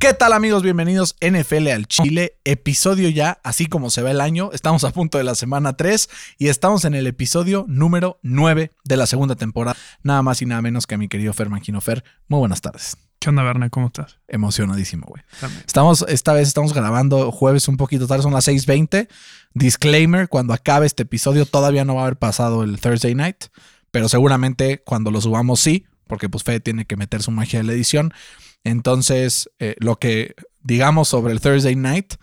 ¿Qué tal amigos? Bienvenidos NFL al Chile, episodio ya, así como se va el año, estamos a punto de la semana 3 y estamos en el episodio número 9 de la segunda temporada, nada más y nada menos que a mi querido Fer Fer, muy buenas tardes. ¿Qué onda, Berna? ¿Cómo estás? Emocionadísimo, güey. Estamos, esta vez estamos grabando jueves un poquito tarde, son las 6.20. Disclaimer, cuando acabe este episodio todavía no va a haber pasado el Thursday night, pero seguramente cuando lo subamos sí, porque pues Fede tiene que meter su magia de la edición. Entonces, eh, lo que digamos sobre el Thursday night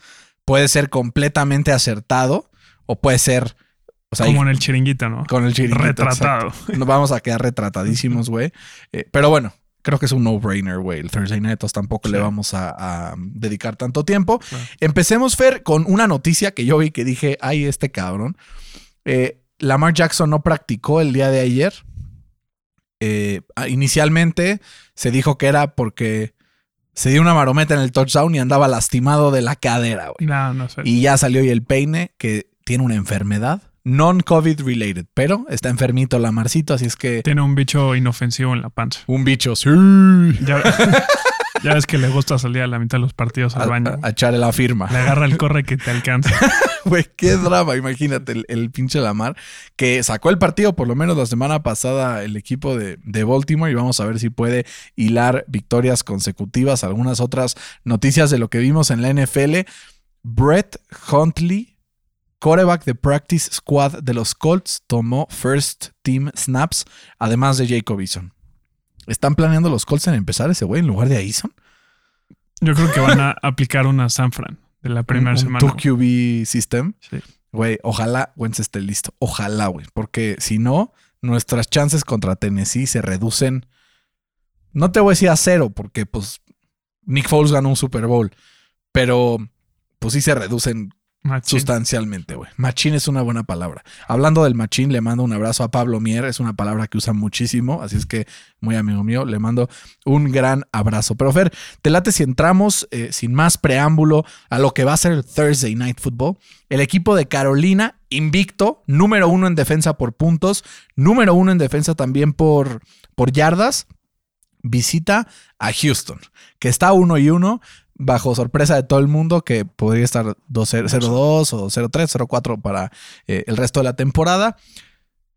puede ser completamente acertado o puede ser... O sea, Como en el chiringuito, ¿no? con el chiringuito. Retratado. exacto. Nos vamos a quedar retratadísimos, güey. Eh, pero bueno, creo que es un no-brainer, güey. El Thursday Night entonces tampoco Sí. le vamos a, a dedicar tanto tiempo. Claro. Empecemos, Fer, con una noticia que yo vi que dije, ay, este cabrón. Eh, Lamar Jackson no practicó el día de ayer. Eh, ah, inicialmente se dijo que era porque se dio una marometa en el touchdown y andaba lastimado de la cadera, güey. No, no sé. Y ya salió y el peine que tiene una enfermedad non-COVID related, pero está enfermito Lamarcito, así es que Tiene un bicho inofensivo en la panza. un bicho sí, Ya, ya ves que le gusta salir a la mitad de los partidos a, al baño. a- a echarle la firma. Le agarra el corre que te alcanza. Güey, qué drama, imagínate el, el pinche Lamar que sacó el partido por lo menos la semana pasada el equipo de, de Baltimore y vamos a ver si puede hilar victorias consecutivas, algunas otras noticias de lo que vimos en la NFL. Brett Huntley, quarterback de practice squad de los Colts, tomó first team snaps, además de Jacob Eason. ¿Están planeando los Colts en empezar ese güey en lugar de Eason? Yo creo que van a aplicar una San Fran de la primera Un- un semana. 2QB system. Sí. Güey, ojalá Wentz esté listo. Ojalá, güey. Porque si no, nuestras chances contra Tennessee se reducen. No te voy a decir a cero, porque pues Nick Foles ganó un Super Bowl. Pero pues sí se reducen Machín. sustancialmente, güey. Machín es una buena palabra. Hablando del machín, le mando un abrazo a Pablo Mier. Es una palabra que usa muchísimo. Así es que, muy amigo mío, le mando un gran abrazo. Pero Fer, te late si entramos eh, sin más preámbulo a lo que va a ser el Thursday Night Football. El equipo de Carolina, invicto, número uno en defensa por puntos, número uno en defensa también por, por yardas, visita a Houston, que está uno y uno, bajo sorpresa de todo el mundo, que podría estar 2-0 0-2 o 0-3, 0-4 para eh, el resto de la temporada.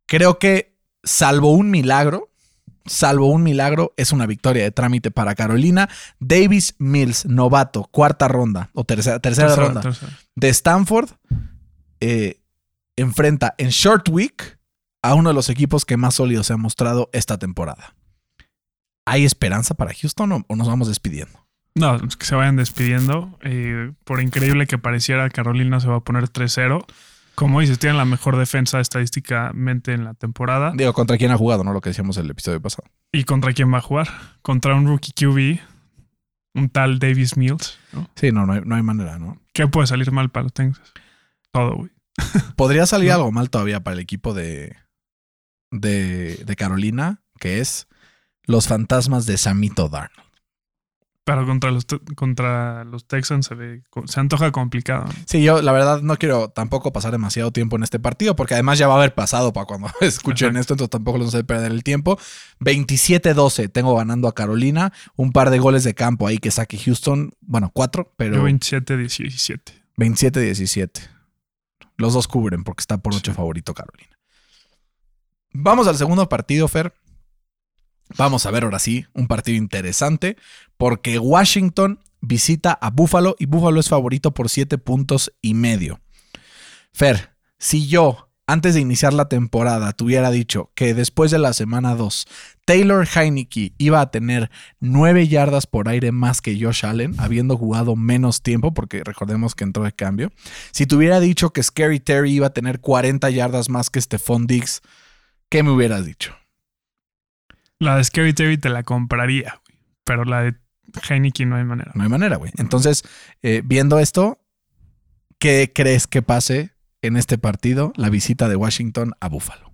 Creo que, salvo un milagro, salvo un milagro, es una victoria de trámite para Carolina. Davis Mills, novato, cuarta ronda o tercera, tercera, Tercera, ronda tercera. de Stanford, eh, enfrenta en Short Week a uno de los equipos que más sólidos se ha mostrado esta temporada. ¿Hay esperanza para Houston o, o nos vamos despidiendo? No, que se vayan despidiendo. Eh, por increíble que pareciera, Carolina se va a poner 3-0. Como dices, tienen la mejor defensa estadísticamente en la temporada. Digo, ¿contra quién ha jugado? No lo que decíamos el episodio pasado. ¿Y contra quién va a jugar? Contra un rookie QB, un tal Davis Mills. ¿no? Sí, no, no hay, no hay manera, ¿no? ¿Qué puede salir mal para los Texans? Todo, güey. Podría salir No. algo mal todavía para el equipo de, de, de Carolina, que es los fantasmas de Samito Darnold. Pero contra los, contra los Texans se, ve, se antoja complicado. Sí, yo la verdad no quiero tampoco pasar demasiado tiempo en este partido, porque además ya va a haber pasado para cuando escuchen esto, entonces tampoco les vamos a perder el tiempo. 27-12 tengo ganando a Carolina, un par de goles de campo ahí que saque Houston, bueno, cuatro, pero Yo 27-17. 27-17. Los dos cubren porque está por ocho favorito Carolina. Vamos al segundo partido, Fer. Vamos a ver ahora sí un partido interesante porque Washington visita a Buffalo y Buffalo es favorito por siete puntos y medio. Fer, si yo antes de iniciar la temporada te hubiera dicho que después de la semana 2 Taylor Heineke iba a tener 9 yardas por aire más que Josh Allen, habiendo jugado menos tiempo, porque recordemos que entró de cambio. Si te hubiera dicho que Scary Terry iba a tener 40 yardas más que Stephon Diggs, ¿qué me hubieras dicho? La de Scary Terry te la compraría, güey. Pero la de Heineken no hay manera. No hay manera, güey. Entonces, eh, viendo esto, ¿qué crees que pase en este partido la visita de Washington a Buffalo?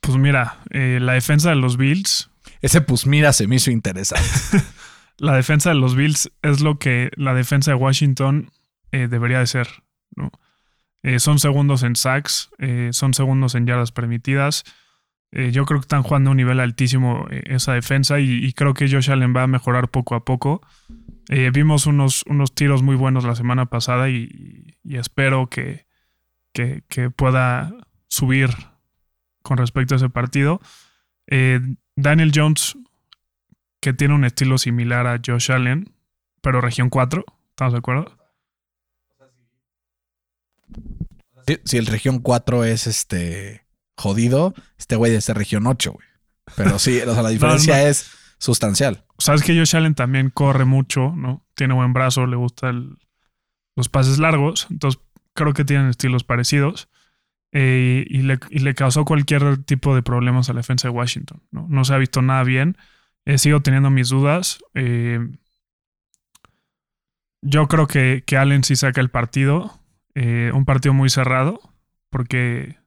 Pues mira, eh, la defensa de los Bills. Ese pues mira se me hizo interesante. la defensa de los Bills es lo que la defensa de Washington eh, debería de ser. ¿no? Son segundos en sacks, son segundos en yardas permitidas. Eh, yo creo que están jugando a un nivel altísimo eh, esa defensa y, creo que Josh Allen va a mejorar poco a poco. Eh, vimos unos, unos tiros muy buenos la semana pasada y, espero que, que, pueda subir con respecto a ese partido. Daniel Jones, que tiene un estilo similar a Josh Allen, pero región 4, ¿estamos de acuerdo? Si, si el región 4 es este jodido, este güey de región 8, güey. Pero sí, o sea, la diferencia no. es sustancial. Sabes que Josh Allen también corre mucho, ¿no? Tiene buen brazo, le gustan los pases largos, entonces creo que tienen estilos parecidos. Eh, y, le, y, le, causó cualquier tipo de problemas a la defensa de Washington. No, no se ha visto nada bien. Eh, sigo teniendo mis dudas. Eh, yo creo que, que, Allen sí saca el partido. Eh, un partido muy cerrado. Porque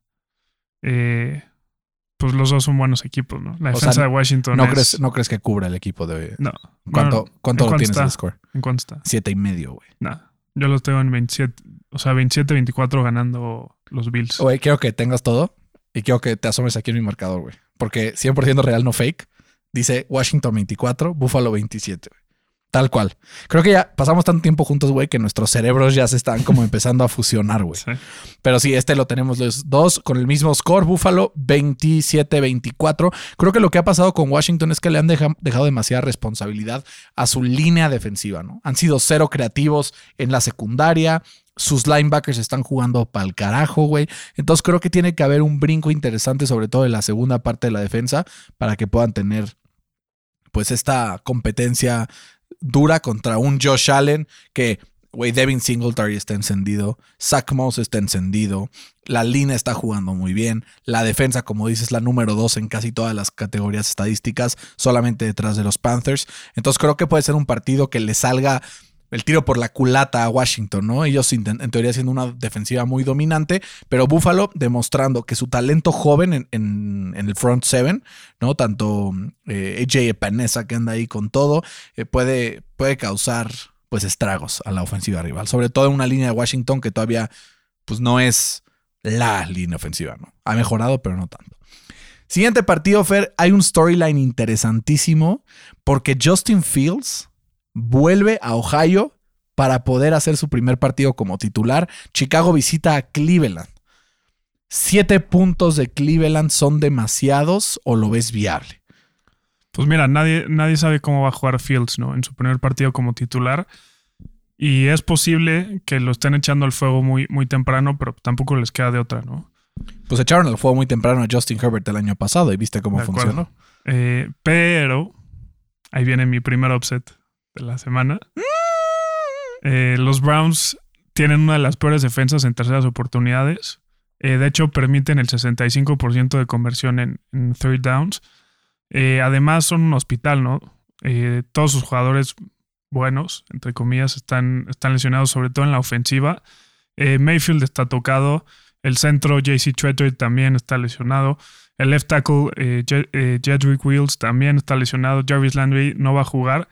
pues los dos son buenos equipos, ¿no? La defensa o sea, de Washington. No, es... crees, no crees que cubra el equipo de. No. ¿Cuánto, no, cuánto lo tienes está? el score? ¿En cuánto está? Siete y medio, güey. Nada. Yo los tengo en 27. O sea, 27-24 ganando los Bills. Güey, quiero que tengas todo y quiero que te asomes aquí en mi marcador, güey. Porque 100% real, no fake. Dice Washington 24, Buffalo 27. Tal cual. Creo que ya pasamos tanto tiempo juntos, güey, que nuestros cerebros ya se están como empezando a fusionar, güey. Sí. Pero sí, este lo tenemos los dos con el mismo score. Buffalo 27-24. Creo que lo que ha pasado con Washington es que le han deja, dejado demasiada responsabilidad a su línea defensiva, ¿no? Han sido cero creativos en la secundaria. Sus linebackers están jugando pa'l carajo, güey. Entonces creo que tiene que haber un brinco interesante, sobre todo en la segunda parte de la defensa, para que puedan tener, pues, esta competencia dura contra un Josh Allen que, güey, Devin Singletary está encendido, Zach Moss está encendido, la línea está jugando muy bien, la defensa, como dices, la número dos en casi todas las categorías estadísticas, solamente detrás de los Panthers. Entonces creo que puede ser un partido que le salga el tiro por la culata a Washington, ¿no? Ellos en teoría siendo una defensiva muy dominante, pero Buffalo demostrando que su talento joven en, el front seven, ¿no? Tanto eh, AJ Epinesa que anda ahí con todo, eh, puede, puede causar pues estragos a la ofensiva rival, sobre todo en una línea de Washington que todavía pues no es la línea ofensiva, ¿no? Ha mejorado, pero no tanto. Siguiente partido, Fer, hay un storyline interesantísimo porque Justin Fields vuelve a Ohio para poder hacer su primer partido como titular. Chicago visita a Cleveland. ¿Siete puntos de Cleveland son demasiados o lo ves viable? Pues mira, nadie, nadie sabe cómo va a jugar Fields, ¿no? En su primer partido como titular. Y es posible que lo estén echando al fuego muy, muy temprano, pero tampoco les queda de otra, ¿no? Pues echaron al fuego muy temprano a Justin Herbert el año pasado y viste cómo funcionó. Eh, pero ahí viene mi primer upset de la semana. Eh, los Browns tienen una de las peores defensas en terceras oportunidades. Eh, de hecho, permiten el 65% de conversión en, third downs. Eh, además, son un hospital, ¿no? Todos sus jugadores buenos, entre comillas, están, están lesionados, sobre todo en la ofensiva. Mayfield está tocado. El centro, JC Tretter, también está lesionado. El left tackle, Jedrick Wills, también está lesionado. Jarvis Landry no va a jugar.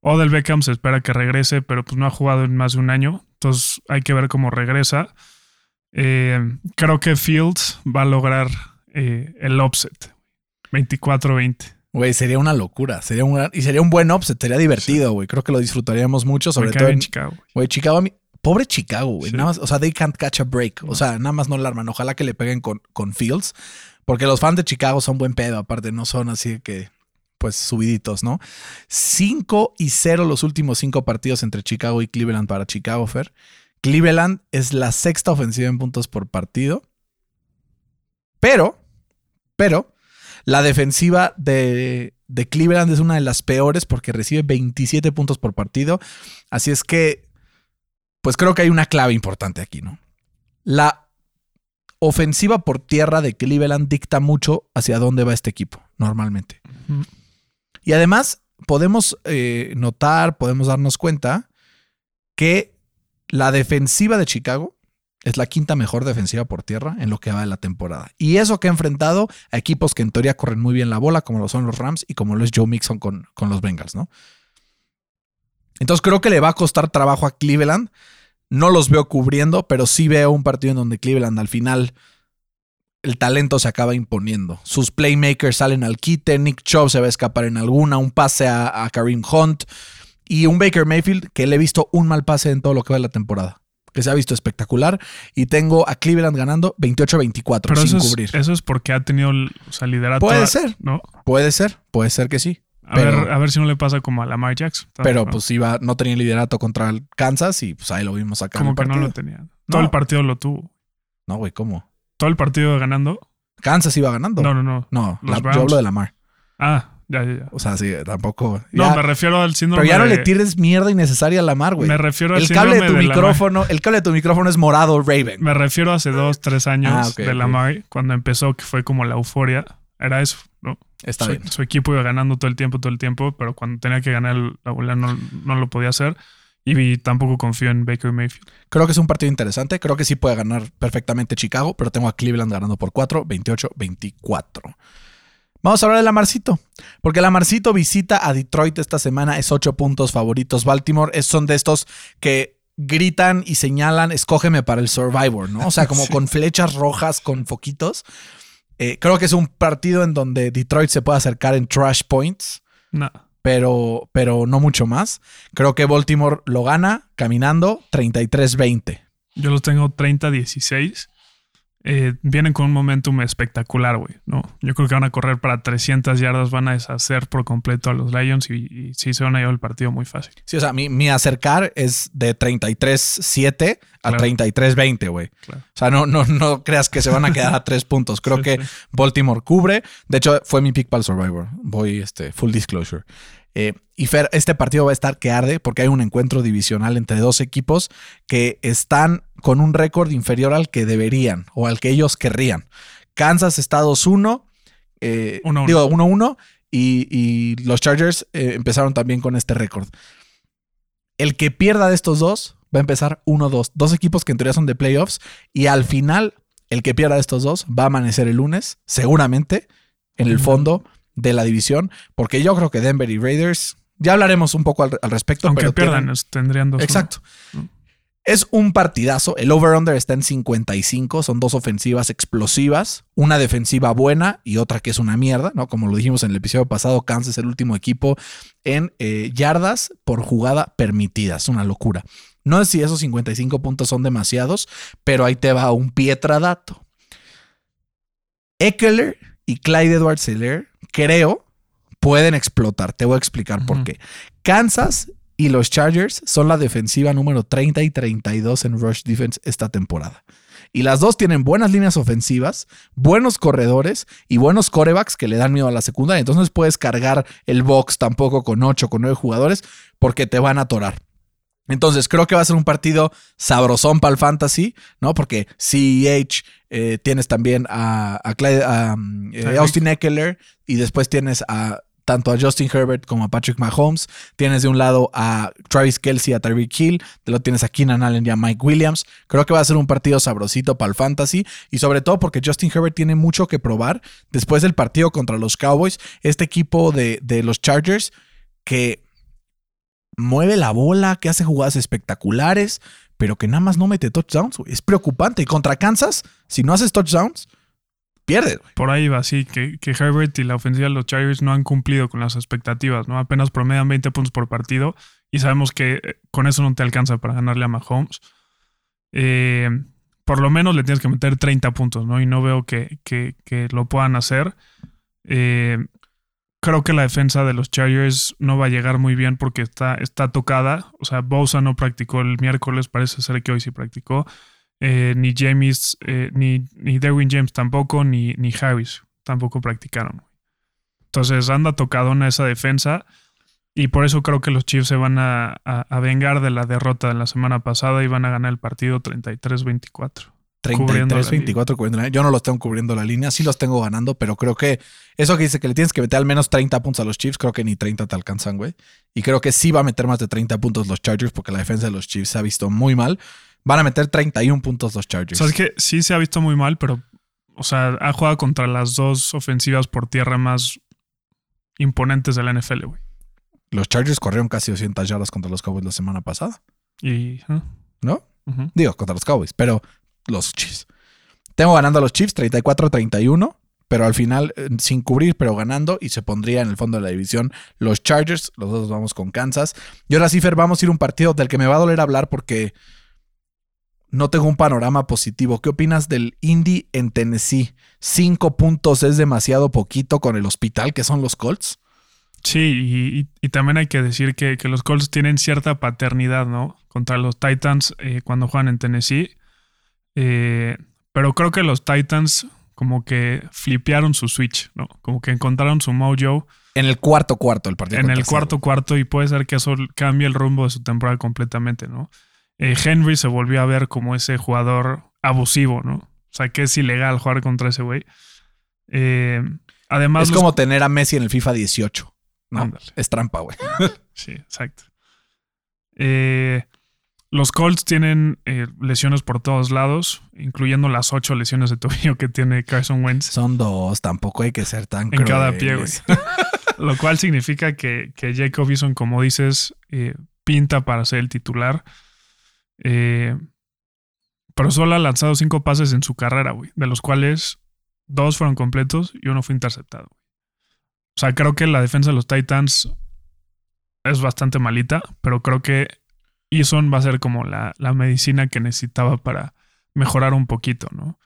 Odell Beckham se espera que regrese, pero pues no ha jugado en más de un año. Entonces hay que ver cómo regresa. Eh, creo que Fields va a lograr eh, el offset. 24-20. Güey, sería una locura. Sería un, y sería un buen offset. Sería divertido, güey. Sí. Creo que lo disfrutaríamos mucho, sobre todo en Chicago. Güey, Chicago, pobre Chicago, güey. Sí. Nada más, o sea, they can't catch a break. No. O sea, nada más no la arman. Ojalá que le peguen con, con Fields. Porque los fans de Chicago son buen pedo. Aparte, no son así que pues subiditos, ¿no? 5 y 0 los últimos cinco partidos entre Chicago y Cleveland para Chicago, Fer. Cleveland es la sexta ofensiva en puntos por partido. Pero, pero, la defensiva de, de, Cleveland es una de las peores porque recibe 27 puntos por partido. Así es que, pues creo que hay una clave importante aquí, ¿no? La ofensiva por tierra de Cleveland dicta mucho hacia dónde va este equipo, normalmente. Y además podemos eh, notar, podemos darnos cuenta que la defensiva de Chicago es la quinta mejor defensiva por tierra en lo que va de la temporada. Y eso que ha enfrentado a equipos que en teoría corren muy bien la bola, como lo son los Rams y como lo es Joe Mixon con, con los Bengals, ¿no? Entonces creo que le va a costar trabajo a Cleveland. No los veo cubriendo, pero sí veo un partido en donde Cleveland al final el talento se acaba imponiendo. Sus playmakers salen al quite, Nick Chubb se va a escapar en alguna, un pase a, a Kareem Hunt y un Baker Mayfield que le he visto un mal pase en todo lo que va de la temporada. Que se ha visto espectacular. Y tengo a Cleveland ganando 28-24 Pero sin eso es, cubrir. eso es porque ha tenido o sea, liderato. Puede ser. ¿no? Puede ser, puede ser que sí. A, Pero- ver, a ver si no le pasa como a Lamar Jackson. Pero ¿no? pues iba, no tenía liderato contra el Kansas y pues ahí lo vimos acá. como que no lo tenía. Todo el partido lo tuvo. No, güey, ¿cómo? Todo el partido ganando. Kansas iba ganando. No, no, no. No, la- yo hablo de Lamar. Ah, ya, ya, ya. O sea, sí, tampoco. No, me refiero al síndrome pero ya no de- le tires mierda innecesaria a Lamar, güey. Me refiero al El cable de tu síndrome micrófono, el cable de tu micrófono es morado, Raven. Me refiero a hace dos, tres años Ah, de ok. Lamar, cuando empezó, que fue como la euforia. Era eso, ¿no? Está su, bien. su equipo iba ganando todo el tiempo, todo el tiempo, pero cuando tenía que ganar la bola no, no lo podía hacer. Y tampoco confío en Baker Mayfield. Creo que es un partido interesante. Creo que sí puede ganar perfectamente Chicago, pero tengo a Cleveland ganando por 4, 28-24. Vamos a hablar de Lamarcito, porque Lamarcito visita a Detroit esta semana, es 8 puntos favoritos. Baltimore es, son de estos que gritan y señalan, escógeme para el Survivor, ¿no? O sea, como Sí. con flechas rojas, con foquitos. Eh, creo que es un partido en donde Detroit se puede acercar en trash points No. Pero, pero no mucho más. Creo que Baltimore lo gana caminando 33-20. Yo los tengo 30-16. Eh, vienen con un momentum espectacular, güey. ¿no? Yo creo que van a correr para 300 yardas, van a deshacer por completo a los Lions y, y sí se van a llevar el partido muy fácil. Sí, o sea, mi, mi acercar es de 33-7 a Claro. 33-20, güey. Claro. O sea, no, no, no creas que se van a quedar a tres puntos. Creo Sí, que sí. Baltimore cubre. De hecho, fue mi pick para el Survivor. Voy, este, full disclosure. Eh, y Fer, este partido va a estar que arde porque hay un encuentro divisional entre dos equipos que están con un récord inferior al que deberían o al que ellos querrían. Kansas está 2-1. eh, 1-1. digo, 1-1. Y, y los Chargers eh, empezaron también con este récord. El que pierda de estos dos va a empezar 1-2. Dos equipos que en teoría son de playoffs. Y al final, el que pierda de estos dos va a amanecer el lunes, seguramente, en el fondo de la división. Porque yo creo que Denver y Raiders. Ya hablaremos un poco al, al respecto. Aunque pero pierdan, tienen- tendrían dos. Exacto. Mm. Es un partidazo. El over-under está en 55. Son dos ofensivas explosivas. Una defensiva buena y otra que es una mierda, ¿no? Como lo dijimos en el episodio pasado, Kansas es el último equipo en eh, yardas por jugada permitida. Es una locura. No sé si esos 55 puntos son demasiados, pero ahí te va un pietradato. Eckler y Clyde Edwards Seller, creo, pueden explotar. Te voy a explicar por qué. Kansas y los Chargers son la defensiva número 30 y 32 en Rush Defense esta temporada. Y las dos tienen buenas líneas ofensivas, buenos corredores y buenos corebacks que le dan miedo a la secundaria. Entonces no puedes cargar el box tampoco con 8, con 9 jugadores porque te van a atorar. Entonces creo que va a ser un partido sabrosón para el fantasy, ¿no? Porque CEH eh, tienes también a, a Clyde- a, um, eh. Austin Eckler y después tienes a tanto a Justin Herbert como a Patrick Mahomes. Tienes de un lado a Travis Kelsey, a Tyreek Hill, de lo tienes a Keenan Allen y a Mike Williams. Creo que va a ser un partido sabrosito para el fantasy y sobre todo porque Justin Herbert tiene mucho que probar después del partido contra los Cowboys. Este equipo de, de los Chargers que mueve la bola, que hace jugadas espectaculares, pero que nada más no mete touchdowns. güey. Es preocupante. Y contra Kansas, si no haces touchdowns, pierdes. güey. Por ahí va, sí, que, que Herbert y la ofensiva de los Chargers no han cumplido con las expectativas, ¿no? Apenas promedian 20 puntos por partido y sabemos que eh, con eso no te alcanza para ganarle a Mahomes. Eh, por lo menos le tienes que meter 30 puntos, ¿no? Y no veo que, que- que lo puedan hacer. Eh, creo que la defensa de los Chargers no va a llegar muy bien porque está, está tocada. O sea, Bosa no practicó el miércoles, parece ser que hoy sí practicó. Eh, ni James, eh, ni, ni Derwin James tampoco, ni, ni Harris tampoco practicaron. Entonces anda tocadona esa defensa y por eso creo que los Chiefs se van a, a- a vengar de la derrota de la semana pasada y van a ganar el partido 33-24. Cubriendo la 33, 24, cubriendo la línea. Yo no los tengo cubriendo la línea, sí los tengo ganando, pero creo que eso que dice que le tienes que meter al menos 30 puntos a los Chiefs, creo que ni 30 te alcanzan, güey. Y creo que sí va a meter más de 30 puntos los Chargers porque la defensa de los Chiefs se ha visto muy mal. Van a meter 31 puntos los Chargers. O sea, es que sí se ha visto muy mal, pero, o sea, ha jugado contra las dos ofensivas por tierra más imponentes de la NFL, güey. Los Chargers corrieron casi 200 yardas contra los Cowboys la semana pasada, Y. ¿eh? ¿no? Digo, contra los Cowboys, pero los Chiefs. Tengo ganando a los Chiefs 34-31, pero al final eh, sin cubrir, pero ganando y se pondría en el fondo de la división los Chargers. Los dos vamos con Kansas. Y ahora sí, vamos a ir a un partido del que me va a doler hablar porque no tengo un panorama positivo. ¿Qué opinas del Indy en Tennessee? Cinco puntos es demasiado poquito con el hospital que son los Colts. Sí, y, también hay que decir que, que los Colts tienen cierta paternidad, ¿no? Contra los Titans eh, cuando juegan en Tennessee. Eh, pero creo que los Titans como que flipearon su switch, ¿no? Como que encontraron su mojo En el cuarto cuarto el partido. en el cuarto cuarto y puede ser que eso cambie el rumbo de su temporada completamente, ¿no? Eh, Henry se volvió a ver como ese jugador abusivo, ¿no? O sea, que es ilegal jugar contra ese güey. Eh, además, Es los- como tener a Messi en el FIFA 18. No, Ándale. es trampa, güey. Sí, exacto. Eh, los Colts tienen eh, lesiones por todos lados, incluyendo las ocho lesiones de tobillo que tiene Carson Wentz Son dos, tampoco hay que ser tan en cada pie, güey. Lo cual significa que, que Jacob Eason, como dices, eh, pinta para ser el titular. Eh, pero solo ha lanzado cinco pases en su carrera, güey, de los cuales dos fueron completos y uno fue interceptado. O sea, creo que la defensa de los Titans es bastante malita, pero creo que Eason va a ser como la, la medicina que necesitaba para mejorar un poquito, ¿no?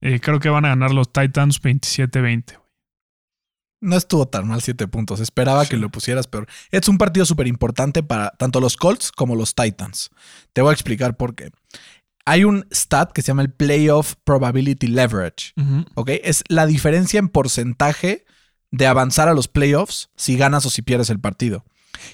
Eh, creo que van a ganar los Titans 27-20. No estuvo tan mal siete puntos. Esperaba Sí. que lo pusieras peor. Es un partido súper importante para tanto los Colts como los Titans. Te voy a explicar por qué. Hay un stat que se llama el Playoff Probability Leverage. ¿Ok? Es la diferencia en porcentaje de avanzar a los playoffs si ganas o si pierdes el partido.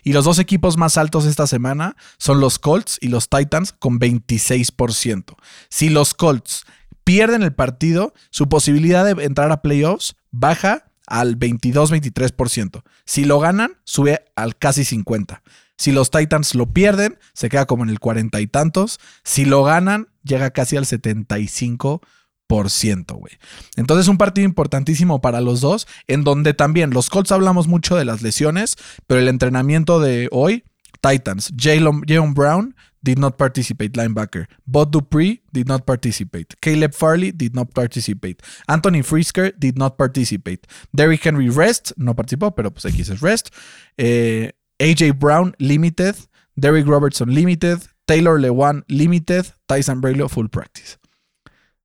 Y los dos equipos más altos esta semana son los Colts y los Titans con 26%. Si los Colts pierden el partido, su posibilidad de entrar a playoffs baja al 22-23%. Si lo ganan, sube al casi 50%. Si los Titans lo pierden, se queda como en el 40 y tantos. Si lo ganan, llega casi al 75%, güey. Entonces, un partido importantísimo para los dos, en donde también los Colts hablamos mucho de las lesiones, pero el entrenamiento de hoy, Titans, Jalen Brown did not participate, linebacker. Bud Dupree did not participate. Caleb Farley did not participate. Anthony Frisker did not participate. Derrick Henry rest, no participó, pero pues X es rest. Eh, AJ Brown limited. Derrick Robertson limited. Taylor Lewan limited. Tyson Braylon full practice.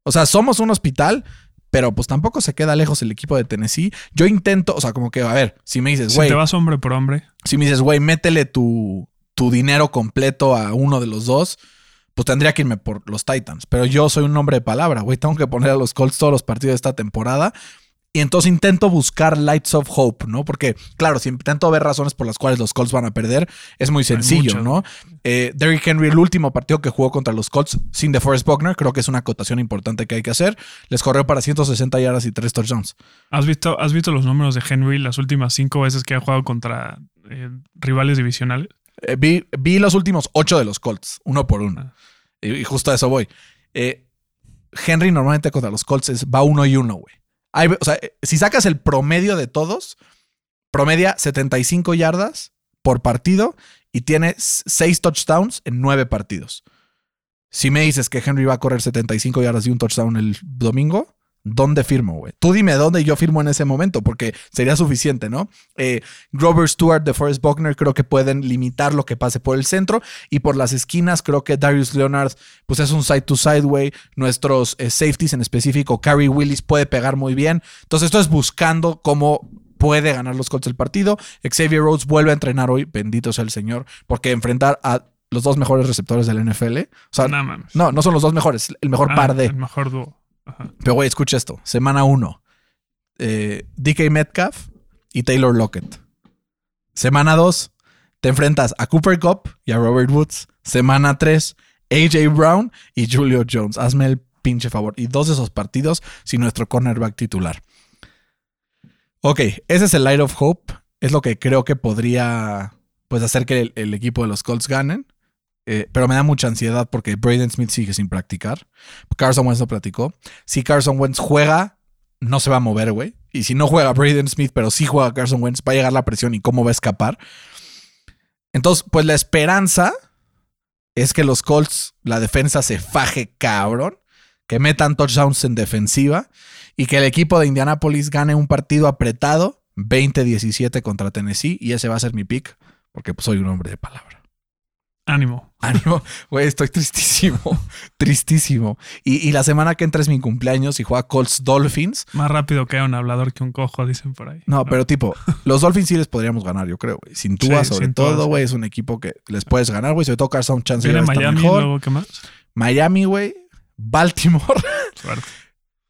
O sea, somos un hospital, pero pues tampoco se queda lejos el equipo de Tennessee. Yo intento, o sea, como que, a ver, si me dices, Si güey, te vas hombre por hombre, si me dices, güey, métele tu, tu dinero completo a uno de los dos, pues tendría que irme por los Titans. Pero yo soy un hombre de palabra, güey. Tengo que poner a los Colts todos los partidos de esta temporada. Y entonces intento buscar lights of hope, ¿no? Porque, claro, si intento ver razones por las cuales los Colts van a perder, es muy sencillo. ¿no? Eh, Derrick Henry, el último partido que jugó contra los Colts sin DeForest Buckner, creo que es una acotación importante que hay que hacer. Les corrió para 160 yardas y 3 touchdowns. ¿has visto, ¿has visto los números de Henry las últimas cinco veces que ha jugado contra eh, rivales divisionales? Eh, vi, vi los últimos 8 de los Colts, uno por uno. Ah. Y, y justo a eso voy. Henry normalmente contra los Colts es- va uno y uno, güey. Eh, si sacas el promedio de todos, promedia 75 yardas por partido y tiene 6 touchdowns en 9 partidos. Si me dices que Henry va a correr 75 yardas y un touchdown el domingo, ¿dónde firmo, güey? Tú dime dónde yo firmo en ese momento, porque sería suficiente, ¿no? Eh, Grover Stewart de Forrest Buckner creo que pueden limitar lo que pase por el centro y por las esquinas creo que Darius Leonard pues es un side to side way nuestros eh, safeties en específico Carrie Willis puede pegar muy bien entonces esto es buscando cómo puede ganar los Colts el partido Xavier Rhodes vuelve a entrenar hoy bendito sea el señor porque enfrentar a los dos mejores receptores del NFL o sea no no son los dos mejores el mejor Ah, par de El mejor dúo. Pero, güey, escucha esto. Semana 1. DK Metcalf y Taylor Lockett. Semana 2. Te enfrentas a Cooper Cup y a Robert Woods. Semana 3. AJ Brown y Julio Jones. Hazme el pinche favor. Y dos de esos partidos sin nuestro cornerback titular. Ok, ese es el Light of Hope. Es lo que creo que podría pues, hacer que el equipo de los Colts ganen. Eh, pero me da mucha ansiedad porque Braden Smith sigue sin practicar. Carson Wentz no practicó. Si Carson Wentz juega, no se va a mover, güey. Y si no juega Braden Smith, pero sí juega Carson Wentz, va a llegar la presión y cómo va a escapar. Entonces, pues la esperanza es que los Colts, la defensa se faje cabrón, que metan touchdowns en defensiva y que el equipo de Indianapolis gane un partido apretado 20-17 contra Tennessee y ese va a ser mi pick porque pues, soy un hombre de palabra. Ánimo. Ánimo, güey, estoy tristísimo, tristísimo. Y, y, la semana que entra es mi cumpleaños y juega Colts Dolphins. Más rápido que un hablador que un cojo, dicen por ahí. No, ¿no? pero tipo, los Dolphins sí les podríamos ganar, yo creo, güey. Sin Tua, sí, sobre sin todo, güey, es un equipo que les puedes ganar, güey. Sobre todo Carson Chance. Viene Miami, mejor. luego, ¿qué más? Miami, güey. Baltimore. Suerte.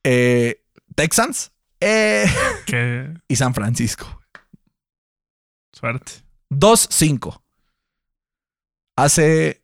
eh, Texans. Eh, ¿Qué? Y San Francisco. Suerte. 2-5. Hace,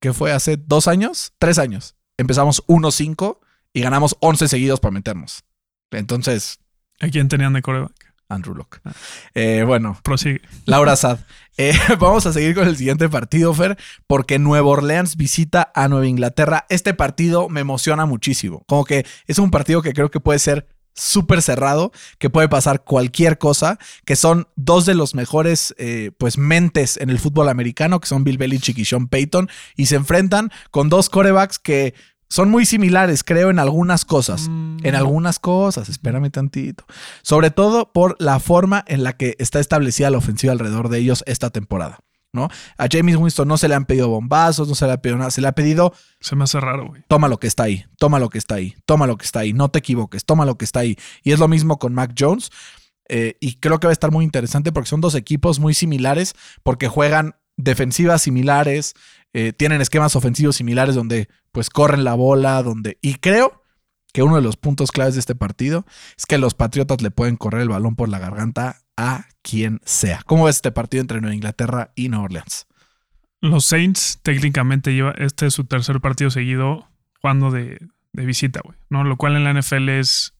¿qué fue? Hace dos años, tres años. Empezamos 1-5 y ganamos 11 seguidos para meternos. Entonces. ¿A quién tenían de coreback? Andrew Locke. Ah. Eh, bueno. Prosigue. Laura Sad. Eh, vamos a seguir con el siguiente partido, Fer, porque Nueva Orleans visita a Nueva Inglaterra. Este partido me emociona muchísimo. Como que es un partido que creo que puede ser súper cerrado, que puede pasar cualquier cosa, que son dos de los mejores eh, pues mentes en el fútbol americano, que son Bill Belichick y Sean Payton, y se enfrentan con dos corebacks que son muy similares, creo, en algunas cosas. Mm. En algunas cosas, espérame tantito. Sobre todo por la forma en la que está establecida la ofensiva alrededor de ellos esta temporada. ¿No? A James Winston no se le han pedido bombazos, no se le ha pedido nada, se le ha pedido. Se me hace raro, güey. Toma lo que está ahí, toma lo que está ahí, toma lo que está ahí, no te equivoques, toma lo que está ahí. Y es lo mismo con Mac Jones. Eh, y creo que va a estar muy interesante porque son dos equipos muy similares, porque juegan defensivas similares, eh, tienen esquemas ofensivos similares donde pues corren la bola, donde... Y creo que uno de los puntos claves de este partido es que los Patriotas le pueden correr el balón por la garganta a quien sea. ¿Cómo ves este partido entre Nueva Inglaterra y Nueva Orleans? Los Saints técnicamente lleva este es su tercer partido seguido jugando de, de visita, güey, ¿no? Lo cual en la NFL es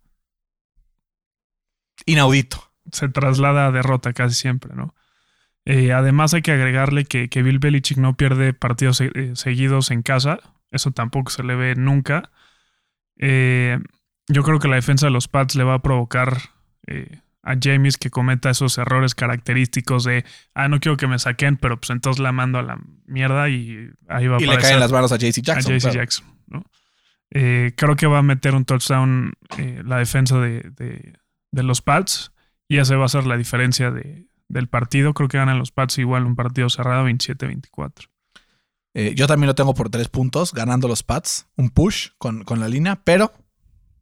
inaudito. Se traslada a derrota casi siempre, ¿no? Eh, además hay que agregarle que, que, Bill Belichick no pierde partidos eh, seguidos en casa. Eso tampoco se le ve nunca. Eh, yo creo que la defensa de los Pats le va a provocar a James que cometa esos errores característicos de, ah, no quiero que me saquen, pero pues entonces la mando a la mierda y ahí va a Y le caen las manos a JC Jackson. A JC claro. Jackson, ¿no? Eh, creo que va a meter un touchdown eh, la defensa de, de, de, los Pats y esa va a ser la diferencia de, del partido. Creo que ganan los Pats igual un partido cerrado 27-24. Eh, yo también lo tengo por tres puntos, ganando los Pats, un push con, con la línea, pero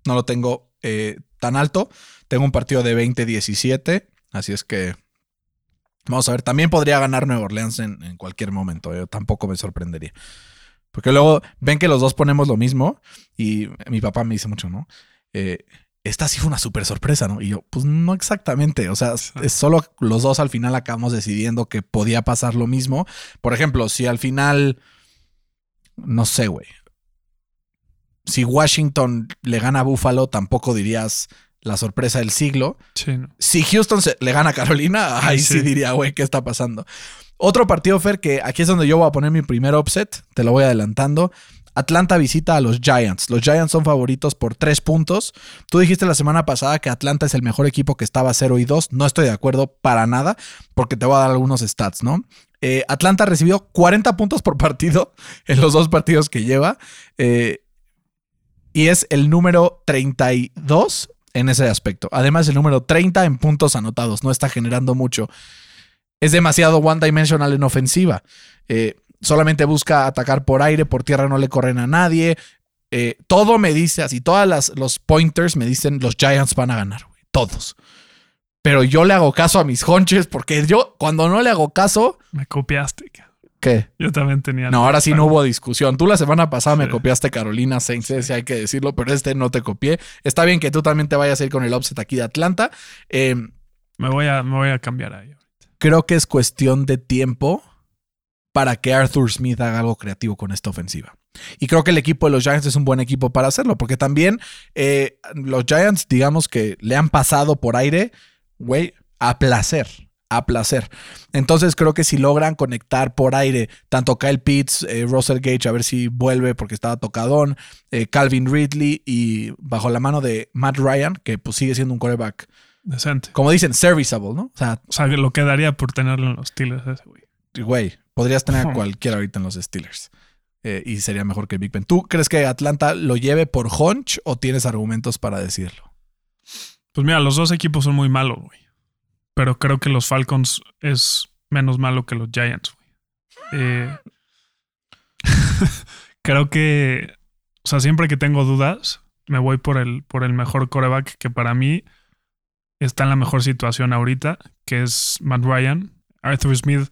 no lo tengo eh, tan alto. Tengo un partido de 20-17, así es que vamos a ver. También podría ganar Nueva Orleans en, en cualquier momento, yo tampoco me sorprendería. Porque luego ven que los dos ponemos lo mismo y mi papá me dice mucho, ¿no? Eh, esta sí fue una súper sorpresa, ¿no? Y yo, pues no exactamente. O sea, es solo los dos al final acabamos decidiendo que podía pasar lo mismo. Por ejemplo, si al final, no sé, güey. Si Washington le gana a Buffalo, tampoco dirías la sorpresa del siglo. Sí, no. Si Houston se, le gana a Carolina, ahí sí, sí diría, güey, ¿qué está pasando? Otro partido, Fer, que aquí es donde yo voy a poner mi primer offset, te lo voy adelantando. Atlanta visita a los Giants. Los Giants son favoritos por tres puntos. Tú dijiste la semana pasada que Atlanta es el mejor equipo que estaba 0 y 2. No estoy de acuerdo para nada, porque te voy a dar algunos stats, ¿no? Eh, Atlanta recibió 40 puntos por partido en los dos partidos que lleva. Eh, y es el número 32 en ese aspecto. Además, el número 30 en puntos anotados. No está generando mucho. Es demasiado one dimensional en ofensiva. Eh, solamente busca atacar por aire, por tierra no le corren a nadie. Eh, todo me dice así, todas los pointers me dicen los Giants van a ganar. Todos. Pero yo le hago caso a mis honches porque yo, cuando no le hago caso. Me copiaste. ¿Qué? Yo también tenía. No, ahora sí no hubo discusión. Tú la semana pasada sí. me copiaste Carolina Saints, si hay que decirlo, pero este no te copié. Está bien que tú también te vayas a ir con el offset aquí de Atlanta. Eh, me, voy a, me voy a cambiar ahí. Creo que es cuestión de tiempo para que Arthur Smith haga algo creativo con esta ofensiva. Y creo que el equipo de los Giants es un buen equipo para hacerlo, porque también eh, los Giants, digamos que le han pasado por aire, güey, a placer. A placer. Entonces creo que si logran conectar por aire tanto Kyle Pitts, eh, Russell Gage, a ver si vuelve porque estaba tocadón, eh, Calvin Ridley y bajo la mano de Matt Ryan, que pues sigue siendo un quarterback, Decente. como dicen, serviceable, ¿no? O sea, O sea, que lo quedaría por tenerlo en los Steelers ese, güey. güey, podrías tener a cualquiera ahorita en los Steelers. eh, y sería mejor que Big Ben. ¿Tú crees que Atlanta lo lleve por hunch o tienes argumentos para decirlo? Pues mira, los dos equipos son muy malos, güey. Pero creo que los Falcons es menos malo que los Giants. Eh, creo que, o sea, siempre que tengo dudas, me voy por el, por el mejor coreback que para mí está en la mejor situación ahorita, que es Matt Ryan. Arthur Smith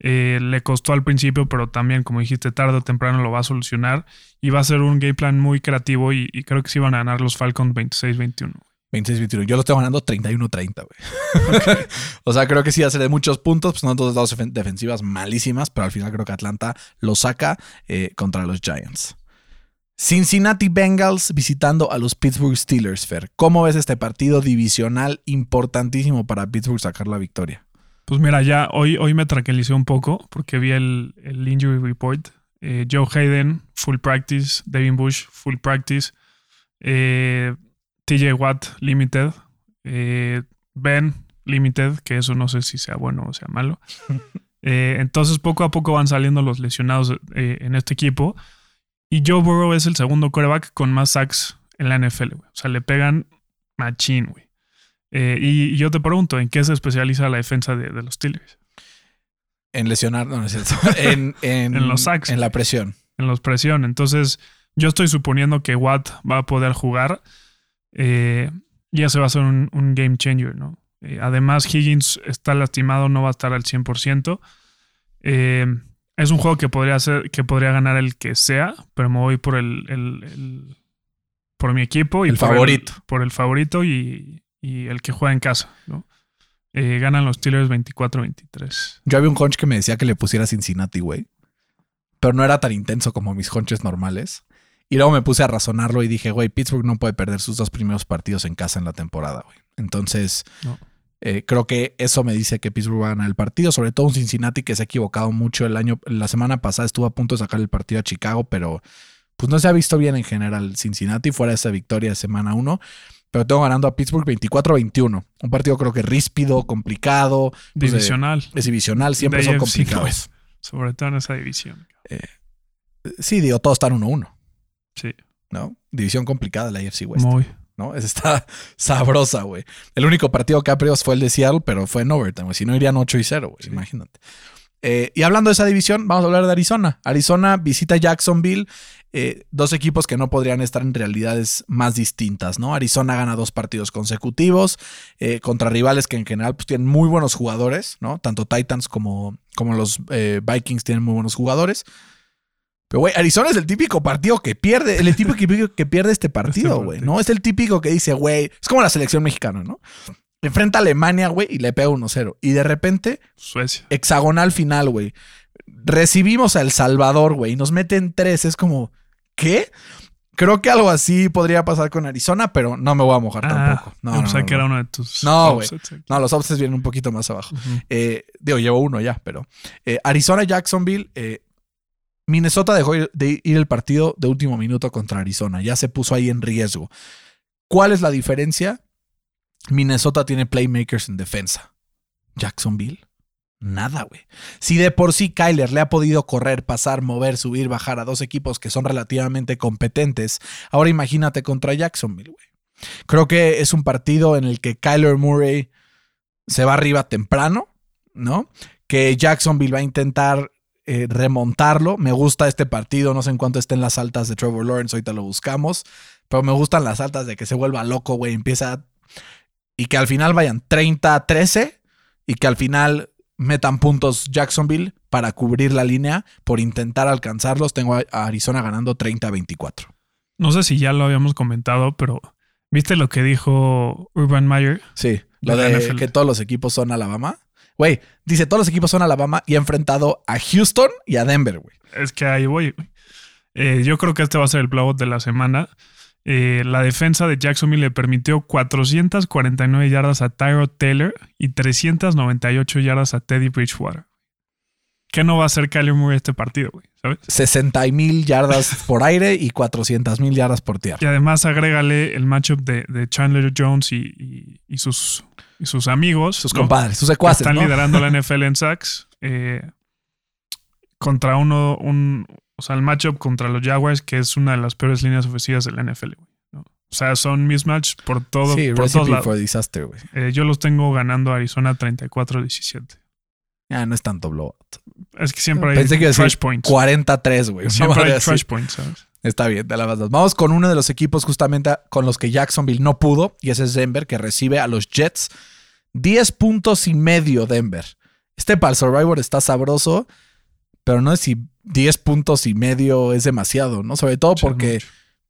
eh, le costó al principio, pero también, como dijiste, tarde o temprano lo va a solucionar. Y va a ser un game plan muy creativo y, y creo que sí van a ganar los Falcons 26-21. 26-21. Yo lo estoy ganando 31-30, güey. o sea, creo que sí de muchos puntos. Pues son dos defen- defensivas malísimas, pero al final creo que Atlanta lo saca eh, contra los Giants. Cincinnati Bengals visitando a los Pittsburgh Steelers, Fer. ¿Cómo ves este partido divisional importantísimo para Pittsburgh sacar la victoria? Pues mira, ya hoy, hoy me tranquilicé un poco porque vi el, el injury report. Eh, Joe Hayden, full practice. Devin Bush, full practice. Eh, TJ Watt, limited. Eh, ben, limited, que eso no sé si sea bueno o sea malo. Eh, entonces, poco a poco van saliendo los lesionados eh, en este equipo. Y Joe Burrow es el segundo quarterback con más sacks en la NFL, güey. O sea, le pegan machín, güey. Eh, y, y yo te pregunto, ¿en qué se especializa la defensa de, de los Steelers? En lesionar, no, no es cierto. En, en, En los sacks. En la presión. En los presión. Entonces, yo estoy suponiendo que Watt va a poder jugar. Eh, y ese va a ser un, un game changer, ¿no? Eh, además, Higgins está lastimado, no va a estar al 100%. Eh, es un juego que podría ser, que podría ganar el que sea, pero me voy por el, el- el- por mi equipo y El por favorito. por el favorito y, y el que juega en casa, ¿no? Eh, ganan los Steelers 24-23. Yo había un hunch que me decía que le pusiera Cincinnati, güey. Pero no era tan intenso como mis hunches normales. Y luego me puse a razonarlo y dije, güey, Pittsburgh no puede perder sus dos primeros partidos en casa en la temporada, güey. Entonces, No. eh, creo que eso me dice que Pittsburgh va a ganar el partido. Sobre todo un Cincinnati que se ha equivocado mucho el año. La semana pasada estuvo a punto de sacar el partido a Chicago, pero pues no se ha visto bien en general Cincinnati fuera de esa victoria de semana 1. Pero tengo ganando a Pittsburgh 24-21. Un partido creo que ríspido, complicado. pues, Divisional, es divisional, siempre De son AFC complicados. Sobre todo en esa división. Sí, digo, todos están 1-1, Sí, ¿no? División complicada la AFC West, muy. ¿no? Esa está sabrosa, güey. El único partido que ha perdido fue el de Seattle, pero fue en overtime, güey. Si no, irían 8 y 0, güey. Imagínate. Eh, y hablando de esa división, vamos a hablar de Arizona. Arizona visita Jacksonville, eh, dos equipos que no podrían estar en realidades más distintas, ¿no? Arizona gana dos partidos consecutivos eh, contra rivales que en general pues, tienen muy buenos jugadores, ¿no? Tanto Titans como, como los Vikings tienen muy buenos jugadores. Pero, güey, Arizona es el típico partido que pierde, el típico que, que pierde este partido, Este güey. ¿no? Es el típico que dice, güey, es como la selección mexicana, ¿no? Enfrenta a Alemania, güey, y le pega 1-0. Y de repente Suecia. hexagonal final, güey. Recibimos a El Salvador, güey, y nos meten tres. Es como, ¿qué? Creo que algo así podría pasar con Arizona, pero no me voy a mojar tampoco. No, no, que no. era uno de tus. No, güey. No, los offsets vienen un poquito más abajo. Eh, digo, llevo uno ya, pero eh, Arizona, Jacksonville, eh, Minnesota dejó de ir el partido de último minuto contra Arizona. Ya se puso ahí en riesgo. ¿Cuál es la diferencia? Minnesota tiene playmakers en defensa. Jacksonville, nada, güey. Si de por sí Kyler le ha podido correr, pasar, mover, subir, bajar a dos equipos que son relativamente competentes, ahora imagínate contra Jacksonville, güey. Creo que es un partido en el que Kyler Murray se va arriba temprano, ¿no? Que Jacksonville va a intentar eh, remontarlo. Me gusta este partido, no sé en cuánto estén las altas de Trevor Lawrence, ahorita lo buscamos, pero me gustan las altas de que se vuelva loco, güey, empieza y que al final vayan 30 a 13 y que al final metan puntos Jacksonville para cubrir la línea por intentar alcanzarlos. Tengo a Arizona ganando 30 a 24. No sé si ya lo habíamos comentado, pero ¿viste lo que dijo Urban Meyer? Sí, lo De que todos los equipos son Alabama. Güey, dice todos los equipos son Alabama y ha enfrentado a Houston y a Denver, güey. Es que ahí voy. Eh, yo creo que este va a ser el blowout de la semana. Eh, la defensa de Jacksonville le permitió 449 yardas a Tyrod Taylor y 398 yardas a Teddy Bridgewater. ¿Qué no va a hacer Kyler Murray este partido, güey? ¿Sabes? 60 mil yardas por aire y 400 mil yardas por tierra. Y además agrégale el matchup de, de Chandler Jones y, y- y sus, y sus amigos. Sus ¿no? compadres, sus que secuaces, están ¿no? liderando la NFL en sacks. eh, contra uno, un, o sea, el matchup contra los Jaguars, que es una de las peores líneas ofensivas de la NFL, güey. ¿no? O sea, son mismatch por todo, Sí, por todos lados. for disaster, güey. Eh, yo los tengo ganando a Arizona 34-17. Ah, no es tanto blowout. Es que siempre hay Pensé que iba a trash points. 43, güey. Siempre hay trash points, ¿sabes? Está bien, te la vas. Vamos con uno de los equipos justamente con los que Jacksonville no pudo, y ese es Denver, que recibe a los Jets. 10 puntos y medio Denver. Este para el Survivor está sabroso, pero no es si 10 puntos y medio es demasiado, ¿no? Sobre todo porque,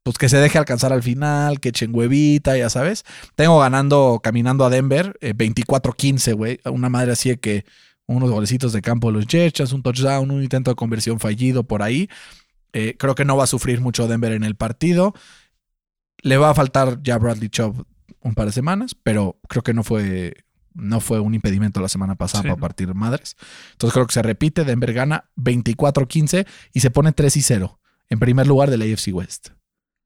pues que se deje alcanzar al final, que echen huevita, ya sabes. Tengo ganando, caminando a Denver, eh, 24-15, güey. Una madre así de que unos golecitos de campo de los Jets, un touchdown, un intento de conversión fallido por ahí. Eh, creo que no va a sufrir mucho Denver en el partido. Le va a faltar ya Bradley Chubb un par de semanas, pero creo que no fue, no fue un impedimento la semana pasada Sí, para partir madres. Entonces creo que se repite. Denver gana 24-15 y se pone 3 y 0 en primer lugar de la AFC West.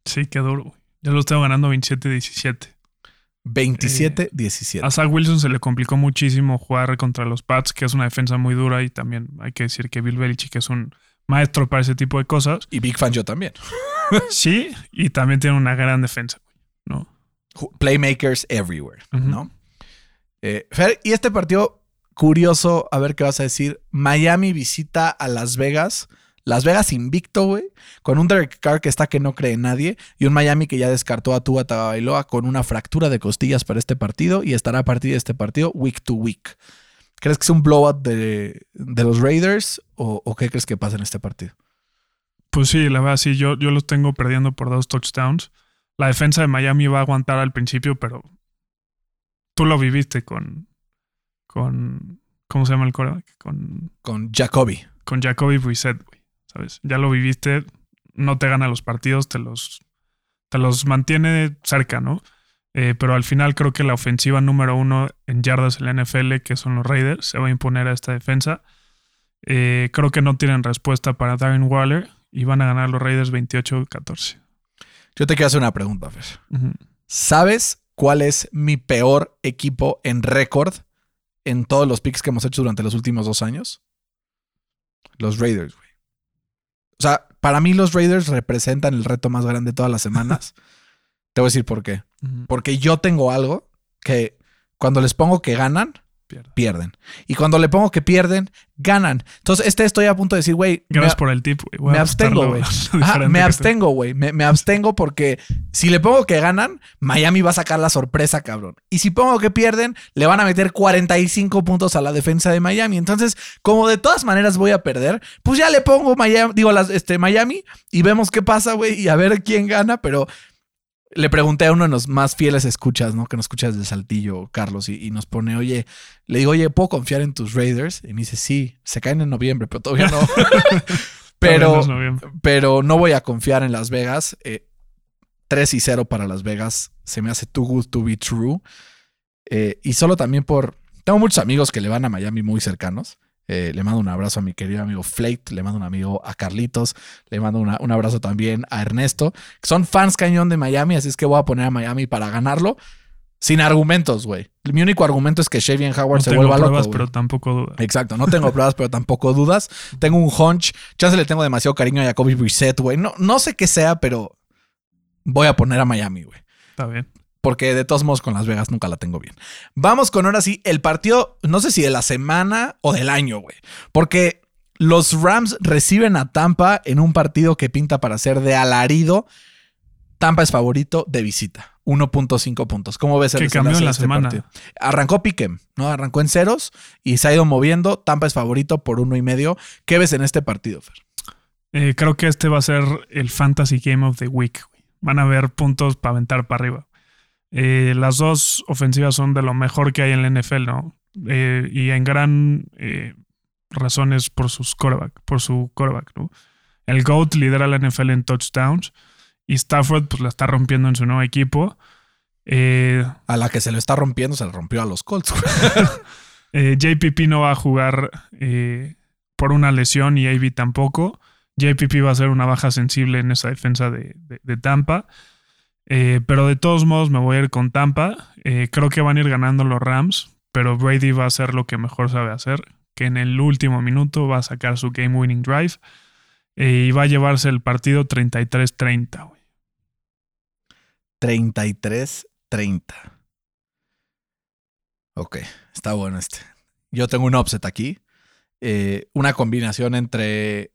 Sí, qué duro. Yo los tengo ganando 27-17. 27-17. A Zach Wilson se le complicó muchísimo jugar contra los Pats, que es una defensa muy dura y también hay que decir que Bill Belichick es un maestro para ese tipo de cosas. Y Big Fan yo también. Sí, y también tiene una gran defensa, güey, ¿no? Playmakers everywhere. ¿no? Eh, Fer, y este partido curioso, a ver qué vas a decir. Miami visita a Las Vegas. Las Vegas invicto, güey, con un Derek Carr que está que no cree en nadie y un Miami que ya descartó a Tua Tagovailoa con una fractura de costillas para este partido y estará a partir de este partido week to week. ¿Crees que es un blowout de, de los Raiders o, o qué crees que pasa en este partido? Pues sí, la verdad, sí, yo, yo los tengo perdiendo por dos touchdowns. La defensa de Miami va a aguantar al principio, pero tú lo viviste con. con ¿Cómo se llama el coreback? Con, Con Jacoby. con Jacoby Brissett, güey. ¿Sabes? Ya lo viviste, no te gana los partidos, te los, te los mantiene cerca, ¿no? Eh, pero al final creo que la ofensiva número uno en yardas en la NFL, que son los Raiders, se va a imponer a esta defensa. Eh, creo que no tienen respuesta para Darren Waller y van a ganar los Raiders 28-14. Yo te quiero hacer una pregunta, Fer. ¿Sabes cuál es mi peor equipo en récord en todos los picks que hemos hecho durante los últimos dos años? Los Raiders, güey. O sea, para mí los Raiders representan el reto más grande de todas las semanas. Te voy a decir por qué. Porque yo tengo algo que cuando les pongo que ganan, Pierde. pierden. Y cuando le pongo que pierden, ganan. Entonces, este estoy a punto de decir, güey, Gracias por el tip, güey. Me abstengo, güey. me abstengo, güey. Me, me abstengo porque si le pongo que ganan, Miami va a sacar la sorpresa, cabrón. Y si pongo que pierden, le van a meter 45 puntos a la defensa de Miami. Entonces, como de todas maneras voy a perder, pues ya le pongo Miami, digo, las, este, Miami y vemos qué pasa, güey, y a ver quién gana. Pero le pregunté a uno de los más fieles escuchas, ¿no? Que nos escucha desde Saltillo, Carlos, y, y nos pone, oye, le digo, oye, ¿puedo confiar en tus Raiders? Y me dice, sí, se caen en noviembre, pero todavía no. pero, Todavía no pero no voy a confiar en Las Vegas. Eh, 3 y 0 para Las Vegas. Se me hace too good to be true. Eh, y solo también por... Tengo muchos amigos que le van a Miami muy cercanos. Eh, le mando un abrazo a mi querido amigo Flake, le mando un amigo a Carlitos, le mando una- un abrazo también a Ernesto, son fans cañón de Miami, así es que voy a poner a Miami para ganarlo. Sin argumentos, güey. Mi único argumento es que Shavian Howard No se tengo vuelva pruebas, loco. güey. pero tampoco duda. Exacto, no tengo pruebas, pero tampoco dudas. Tengo un hunch. Chance le tengo demasiado cariño a Jacoby Brissett, güey. No, no sé qué sea, pero voy a poner a Miami, güey. Está bien. Porque de todos modos con Las Vegas nunca la tengo bien. Vamos con ahora sí el partido, no sé si de la semana o del año, güey. Porque los Rams reciben a Tampa en un partido que pinta para ser de alarido. Tampa es favorito de visita. 1.5 puntos. ¿Cómo ves el Que cambió en la este semana. partido? Arrancó Piquem, ¿no? Arrancó en ceros y se ha ido moviendo. Tampa es favorito por uno y medio. ¿Qué ves en este partido, Fer? Eh, creo que este va a ser el Fantasy Game of the Week. Van a haber puntos para aventar para arriba. Eh, las dos ofensivas son de lo mejor que hay en la NFL, ¿no? Eh, y en gran eh, razones por sus quarterback, por su quarterback, ¿no? El GOAT lidera la NFL en touchdowns Y Stafford pues la está rompiendo en su nuevo equipo. Eh, A la que se lo está rompiendo, se le rompió a los Colts. JPP no va a jugar por una lesión y AB tampoco. JPP va a ser una baja sensible en esa defensa de, de- de Tampa. Eh, pero de todos modos me voy a ir con Tampa. Eh, creo que van a ir ganando los Rams, pero Brady va a hacer lo que mejor sabe hacer, que en el último minuto va a sacar su game winning drive eh, y va a llevarse el partido 33-30. güey. 33-30. Ok, está bueno este. Yo tengo un offset aquí. Una combinación entre.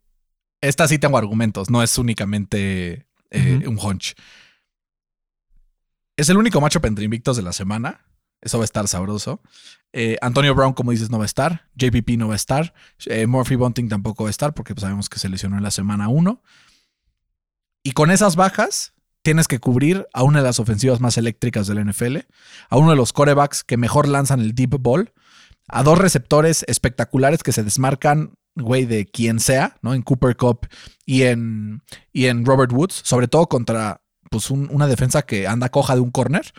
Esta sí tengo argumentos, no es únicamente un hunch. Es el único macho entre invictos de la semana. Eso va a estar sabroso. Eh, Antonio Brown, como dices, no va a estar. JPP no va a estar. Eh, Murphy Bunting tampoco va a estar porque sabemos que se lesionó en la semana 1. Y con esas bajas, tienes que cubrir a una de las ofensivas más eléctricas del NFL, a uno de los corebacks que mejor lanzan el deep ball, a dos receptores espectaculares que se desmarcan, güey, de quien sea, ¿no? En Cooper Cup y en, y en Robert Woods, sobre todo contra pues, un- una defensa que anda coja de un corner,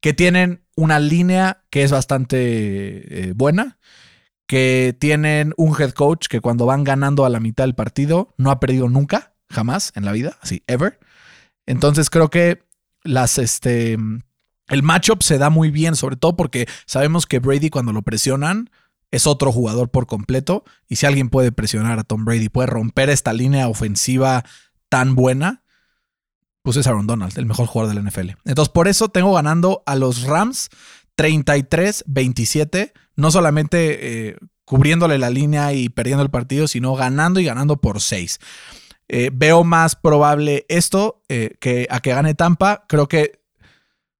que tienen una línea que es bastante eh, buena, que tienen un head coach que cuando van ganando a la mitad del partido no ha perdido nunca, jamás en la vida, así, ever. Entonces creo que las, este, el matchup se da muy bien, sobre todo porque sabemos que Brady cuando lo presionan es otro jugador por completo y si alguien puede presionar a Tom Brady, puede romper esta línea ofensiva tan buena, pues es Aaron Donald, el mejor jugador del NFL. Entonces por eso tengo ganando a los Rams 33-27, no solamente eh, cubriéndole la línea y perdiendo el partido, sino ganando y ganando por 6. Eh, veo más probable esto eh, que a que gane Tampa. Creo que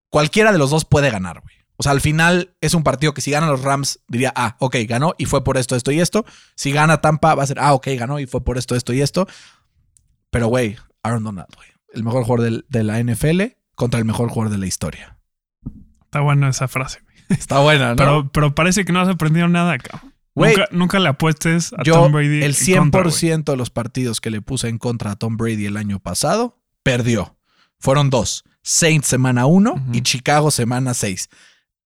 cualquiera de los dos puede ganar, güey. O sea, al final es un partido que si ganan los Rams, diría, ah, ok, ganó y fue por esto, esto y esto. Si gana Tampa, va a ser, ah, ok, ganó y fue por esto, esto y esto. Pero, güey, Aaron Donald, güey. El mejor jugador del- de la NFL contra el mejor jugador de la historia. Está buena esa frase. Está buena, ¿no? Pero, pero parece que no has aprendido nada, cabrón. Güey, nunca, nunca le apuestes a Yo, Tom Brady. el en contra, güey. 100% de los partidos que le puse en contra a Tom Brady el año pasado, perdió. Fueron dos. Saints semana 1 Ujú. y Chicago semana 6.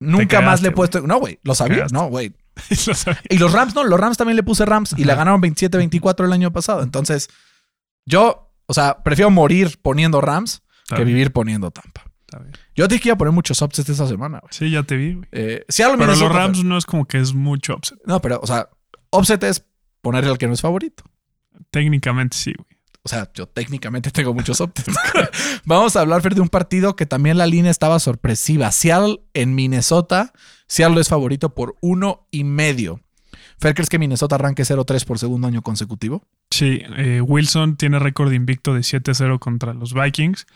Nunca más le he puesto. No, güey, lo sabía. No, güey. Lo. Y los Rams, no, los Rams también le puse Rams y la ganaron 27-24 el año pasado. Entonces, yo, o sea, prefiero morir poniendo Rams Está que bien, vivir poniendo Tampa. está bien. Yo te dije que iba a poner muchos upsets esta semana, güey. Sí, ya te vi, güey. Eh, Pero los Rams no es como que es mucho upset. No, pero, o sea, upset es ponerle al que no es favorito. Técnicamente sí, güey. O sea, yo técnicamente tengo muchos upsets. Vamos a hablar, Fer, de un partido que también la línea estaba sorpresiva. Seattle en Minnesota. Seattle es favorito por uno y medio. Fer, ¿crees que Minnesota arranque 0-3 por segundo año consecutivo? Sí, eh, Wilson tiene récord invicto de 7-0 contra los Vikings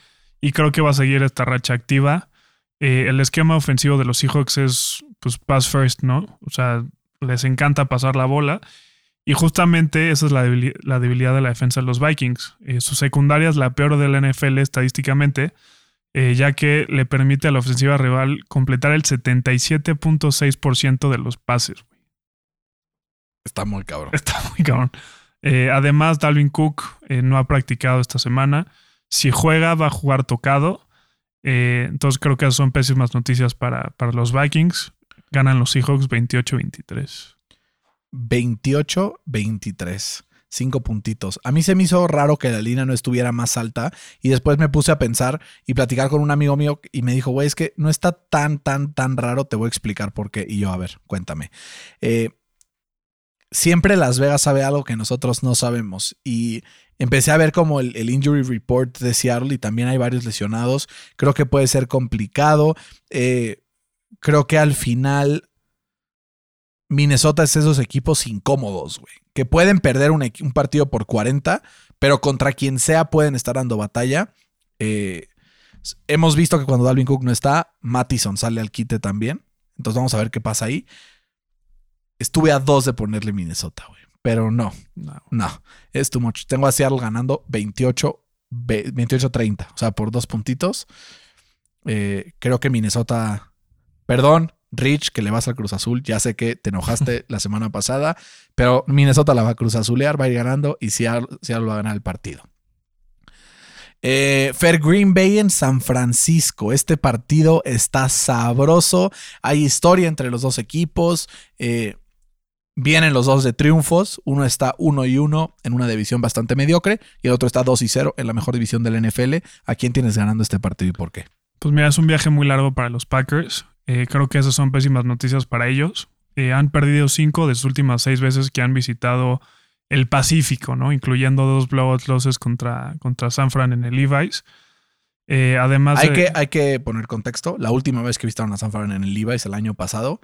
y creo que va a seguir esta racha activa. Eh, el esquema ofensivo de los Seahawks es pues pass first, ¿no? O sea, les encanta pasar la bola y justamente esa es la, debili- la debilidad de la defensa de los Vikings. Eh, su secundaria es la peor del NFL estadísticamente, eh, ya que le permite a la ofensiva rival completar el 77.6% de los pases. Está muy cabrón. Está muy cabrón. Eh, además, Dalvin Cook eh, no ha practicado esta semana. Si juega, va a jugar tocado. Eh, entonces creo que son pésimas noticias para, para los Vikings. Ganan los Seahawks 28-23. 28-23. Cinco puntitos. A mí se me hizo raro que la línea no estuviera más alta y después me puse a pensar y platicar con un amigo mío y me dijo, güey, es que no está tan, tan, tan raro. Te voy a explicar por qué. Y yo, a ver, cuéntame. Eh, siempre Las Vegas sabe algo que nosotros no sabemos y empecé a ver como el, injury report de Seattle y también hay varios lesionados. Creo que puede ser complicado. Eh, creo que al final Minnesota es esos equipos incómodos, güey. Que pueden perder un, partido por 40, pero contra quien sea pueden estar dando batalla. Eh, hemos visto que cuando Dalvin Cook no está, Mattison sale al quite también. Entonces vamos a ver qué pasa ahí. Estuve a dos de ponerle Minnesota, güey. Pero no, No. no. Es too much. Tengo a Seattle ganando 28, ve- 28-30. O sea, por dos puntitos. Eh, creo que Minnesota. Perdón, Rich, que le vas al Cruz Azul. Ya sé que te enojaste la semana pasada, pero Minnesota la va a Cruz Azulear, va a ir ganando y Seattle, Seattle va a ganar el partido. Eh, Fair Green Bay en San Francisco. Este partido está sabroso. Hay historia entre los dos equipos. Eh, vienen los dos de triunfos. Uno está 1 y 1 en una división bastante mediocre y el otro está 2 y 0 en la mejor división del NFL. ¿A quién tienes ganando este partido y por qué? Pues mira, es un viaje muy largo para los Packers. Eh, creo que esas son pésimas noticias para ellos. Eh, han perdido cinco de sus últimas seis veces que han visitado el Pacífico, ¿no? Incluyendo dos blowout losses contra, contra San Fran en el Levi's. Eh, además, Hay, de- que, hay que poner contexto. La última vez que visitaron a San Fran en el Levi's el año pasado,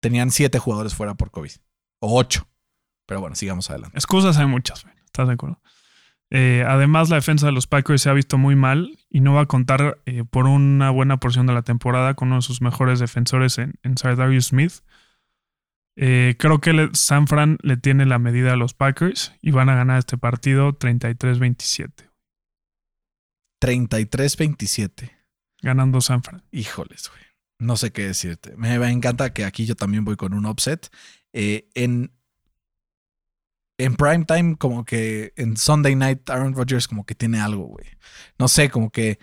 tenían siete jugadores fuera por COVID. O ocho. Pero bueno, sigamos adelante. excusas hay muchas, ¿estás de acuerdo? Eh, además, la defensa de los Packers se ha visto muy mal y no va a contar eh, por una buena porción de la temporada con uno de sus mejores defensores en, en Darius Smith. Eh, creo que le- San Fran le tiene la medida a los Packers y van a ganar este partido 33-27, 33-27. ganando San Fran. Híjoles, güey. No sé qué decirte. Me encanta que aquí yo también voy con un offset. Eh, en, en prime time, como que en Sunday night, Aaron Rodgers como que tiene algo, güey. No sé, como que.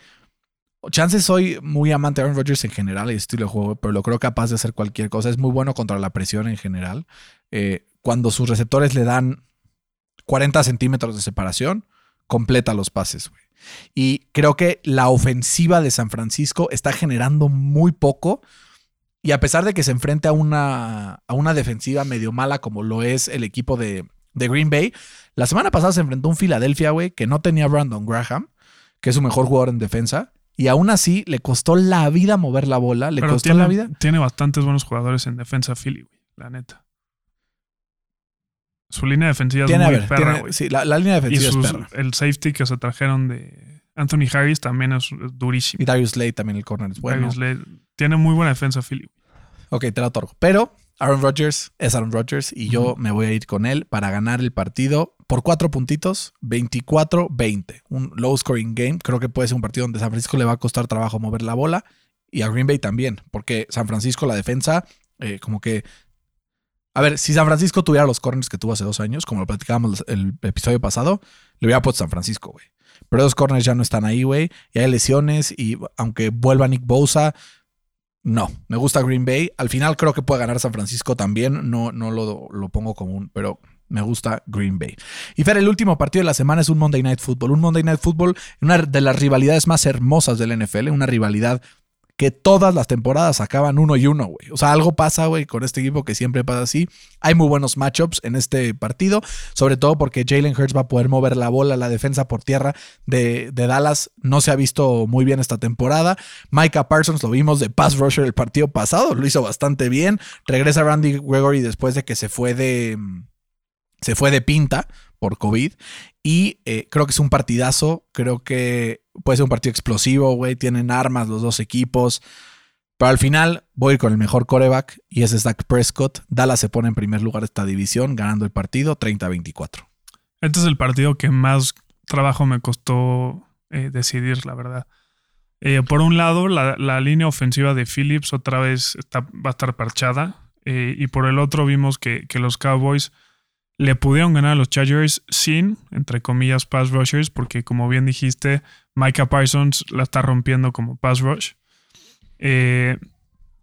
Chances soy muy amante de Aaron Rodgers en general y estilo de juego, pero lo creo capaz de hacer cualquier cosa. Es muy bueno contra la presión en general. Eh, cuando sus receptores le dan 40 centímetros de separación, completa los pases, güey. Y creo que la ofensiva de San Francisco está generando muy poco. Y a pesar de que se enfrenta a una, a una defensiva medio mala como lo es el equipo de, de Green Bay, la semana pasada se enfrentó a un Filadelfia, güey, que no tenía Brandon Graham, que es su mejor jugador en defensa. Y aún así le costó la vida mover la bola, le Pero costó tiene, la vida. tiene bastantes buenos jugadores en defensa Philly, güey, la neta. Su línea defensiva Tiene, es muy ver, perra, tiene- güey. sí, la, la línea Y defensiva sus- es perra. el safety que se trajeron de Anthony Harris también es, durísimo. Y Darius Slade también el corner es bueno. Darius Slade tiene muy buena defensa Philly. Ok, te la otorgo. Pero Aaron Rodgers es Aaron Rodgers y yo me voy a ir con él para ganar el partido por cuatro puntitos, 24-20. Un low scoring game. Creo que puede ser un partido donde San Francisco le va a costar trabajo mover la bola y a Green Bay también, porque San Francisco, la defensa, eh, como que. A ver, si San Francisco tuviera los corners que tuvo hace dos años, como lo platicábamos el episodio pasado, le hubiera puesto San Francisco, güey. Pero esos corners ya no están ahí, güey. Y hay lesiones y aunque vuelva Nick Bosa, no, me gusta Green Bay. Al final creo que puede ganar San Francisco también. No, no lo, lo pongo como un, pero me gusta Green Bay. Y Fer, el último partido de la semana es un Monday Night Football. Un Monday Night Football, una de las rivalidades más hermosas del NFL, una rivalidad que todas las temporadas acaban uno y uno, güey. O sea, algo pasa, güey, con este equipo que siempre pasa así. Hay muy buenos matchups en este partido, sobre todo porque Jalen Hurts va a poder mover la bola, la defensa por tierra de, de Dallas no se ha visto muy bien esta temporada. Micah Parsons lo vimos de pass rusher el partido pasado, lo hizo bastante bien. Regresa Randy Gregory después de que se fue de se fue de pinta por COVID y eh, creo que es un partidazo, creo que puede ser un partido explosivo, güey, tienen armas los dos equipos, pero al final voy con el mejor coreback y ese es Dak Prescott. Dallas se pone en primer lugar esta división ganando el partido 30-24. Este es el partido que más trabajo me costó eh, decidir, la verdad. Eh, por un lado, la, línea ofensiva de Phillips otra vez está, va a estar parchada. y por el otro vimos que, que los Cowboys le pudieron ganar a los Chargers sin, entre comillas, pass rushers, porque como bien dijiste, Micah Parsons la está rompiendo como pass rush. Eh,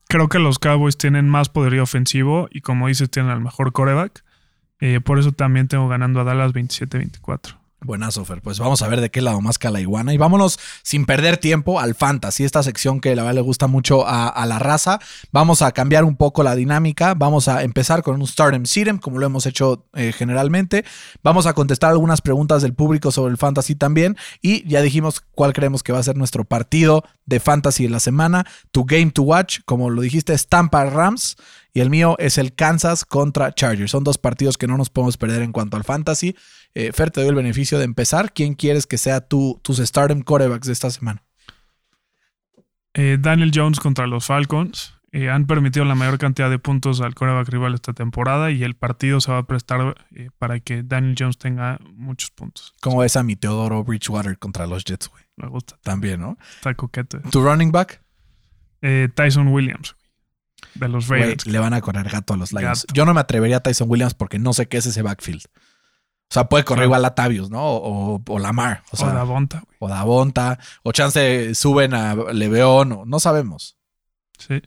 creo que los Cowboys tienen más poderío ofensivo y como dices, tienen al mejor coreback. Eh, por eso también tengo ganando a Dallas 27-24. Buenazo, Fer. Pues vamos a ver de qué lado más la iguana. Y vámonos sin perder tiempo al fantasy, esta sección que la verdad le gusta mucho a, la raza. Vamos a cambiar un poco la dinámica. Vamos a empezar con un Stardom Serum, como lo hemos hecho eh, generalmente. Vamos a contestar algunas preguntas del público sobre el fantasy también. Y ya dijimos cuál creemos que va a ser nuestro partido de fantasy de la semana. Tu game to watch, como lo dijiste, es Tampa Rams. Y el mío es el Kansas contra Chargers. Son dos partidos que no nos podemos perder en cuanto al fantasy. Eh, Fer, te doy el beneficio de empezar. ¿Quién quieres que sea tu, tus stardom quarterbacks de esta semana? Eh, Daniel Jones contra los Falcons. Eh, han permitido la mayor cantidad de puntos al coreback rival esta temporada y el partido se va a prestar eh, para que Daniel Jones tenga muchos puntos. ¿Cómo ves a mi Teodoro Bridgewater contra los Jets, güey? Me gusta. También, ¿no? Está coquete. ¿Tu running back? Eh, Tyson Williams, de los Raiders. le van a correr gato a los Lions. Gato. Yo no me atrevería a Tyson Williams porque no sé qué es ese backfield. O sea, puede correr igual a Tavius, ¿no? O, o- o Lamar. O O, sea, Davonta, güey. o Davonta. O chance suben a Leveón. o- no sabemos. Sí.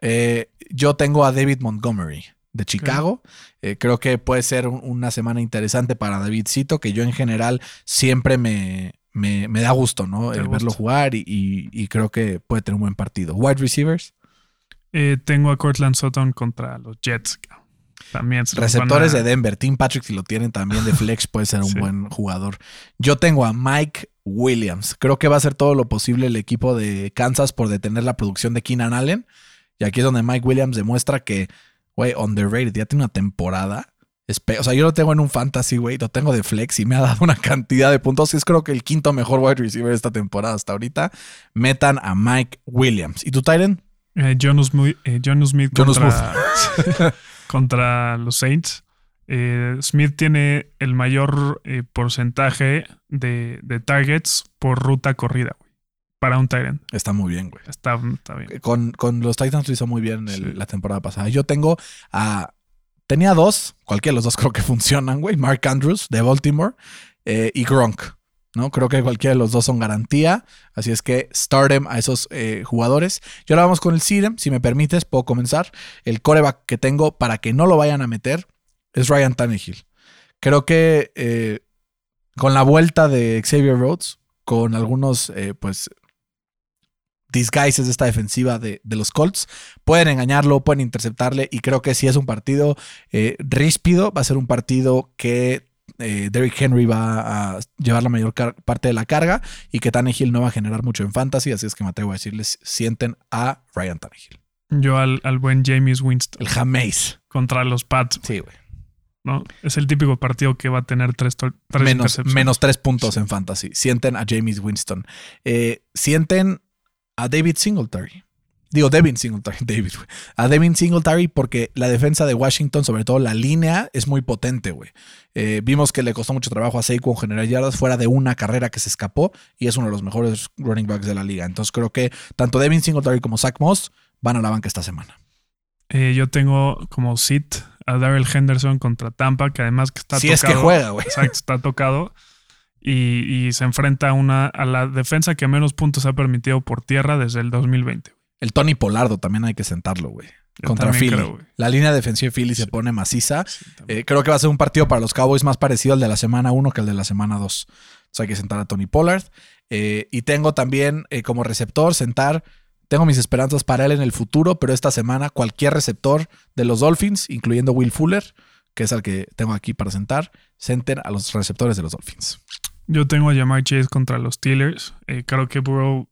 Eh, yo tengo a David Montgomery de Chicago. Eh, creo que puede ser un- una semana interesante para Davidcito, que yo en general siempre me, me, me da gusto, ¿no? Gusta. verlo jugar y, y- y creo que puede tener un buen partido. Wide receivers, Eh, tengo a Cortland Sutton contra los Jets. También se receptores a- de Denver. Tim Patrick, si lo tienen también de flex, puede ser un Sí. buen jugador. Yo tengo a Mike Williams. Creo que va a hacer todo lo posible el equipo de Kansas por detener la producción de Keenan Allen. Y aquí es donde Mike Williams demuestra que, güey, underrated, ya tiene una temporada. O sea, yo lo tengo en un fantasy, güey, lo tengo de flex y me ha dado una cantidad de puntos. Es creo que el quinto mejor wide receiver de esta temporada hasta ahorita. Metan a Mike Williams. ¿Y tu Tyren? Eh, John Smith, eh, John Smith John contra, contra los Saints. Eh, Smith tiene el mayor eh, porcentaje de, de targets por ruta corrida, güey. Para un Tyrant. Está muy bien, güey. Está, está bien. Con, con los Titans lo hizo muy bien el- Sí. la temporada pasada. Yo tengo a. Tenía dos, cualquiera de los dos creo que funcionan, güey. Mark Andrews de Baltimore eh, y Gronk. ¿No? Creo que cualquiera de los dos son garantía. Así es que stardem a esos eh, jugadores. Y ahora vamos con el Sirem. Si me permites, puedo comenzar. El coreback que tengo para que no lo vayan a meter es Ryan Tannehill. Creo que eh, con la vuelta de Xavier Rhodes, con algunos, eh, pues, disguises de esta defensiva de, de los Colts. Pueden engañarlo, pueden interceptarle y creo que si es un partido ríspido, va a ser un partido que eh, Derrick Henry va a llevar la mayor parte de la carga y que Tannehill no va a generar mucho en fantasy, así es que me atrevo a decirles, sienten a Ryan Tannehill. Yo al, al buen James Winston El Jameis. contra los Pats, Sí, güey. ¿no? Es el típico partido que va a tener tres, Menos, menos tres puntos en fantasy. Sienten a James Winston. Eh, sienten a David Singletary. Digo, Devin Singletary, David, güey. A Devin Singletary porque la defensa de Washington, sobre todo la línea, es muy potente, güey. Eh, vimos que le costó mucho trabajo a Saquon generar yardas fuera de una carrera que se escapó y es uno de los mejores running backs de la liga. Entonces creo que tanto Devin Singletary como Zach Moss van a la banca esta semana. Eh, yo tengo como sit a Daryl Henderson contra Tampa, que además que está si tocado. es que juega, güey. Exacto, está tocado. Y, y se enfrenta a, una, a la defensa que menos puntos ha permitido por tierra desde el 2020. El Tony Polardo también hay que sentarlo, güey. Contra Philly. creo, la línea defensiva de Philly se pone maciza. Sí. Eh, creo que va a ser un partido para los Cowboys más parecido al de la semana 1 que al de la semana 2. Entonces hay que sentar a Tony Pollard. Eh, y tengo también eh, como receptor sentar. Tengo mis esperanzas para él en el futuro, pero esta semana cualquier receptor de los Dolphins, incluyendo Will Fuller, que es el que tengo aquí para sentar, senten a los receptores de los Dolphins. Yo tengo a Jamar Chase contra los Steelers. Creo que Burrow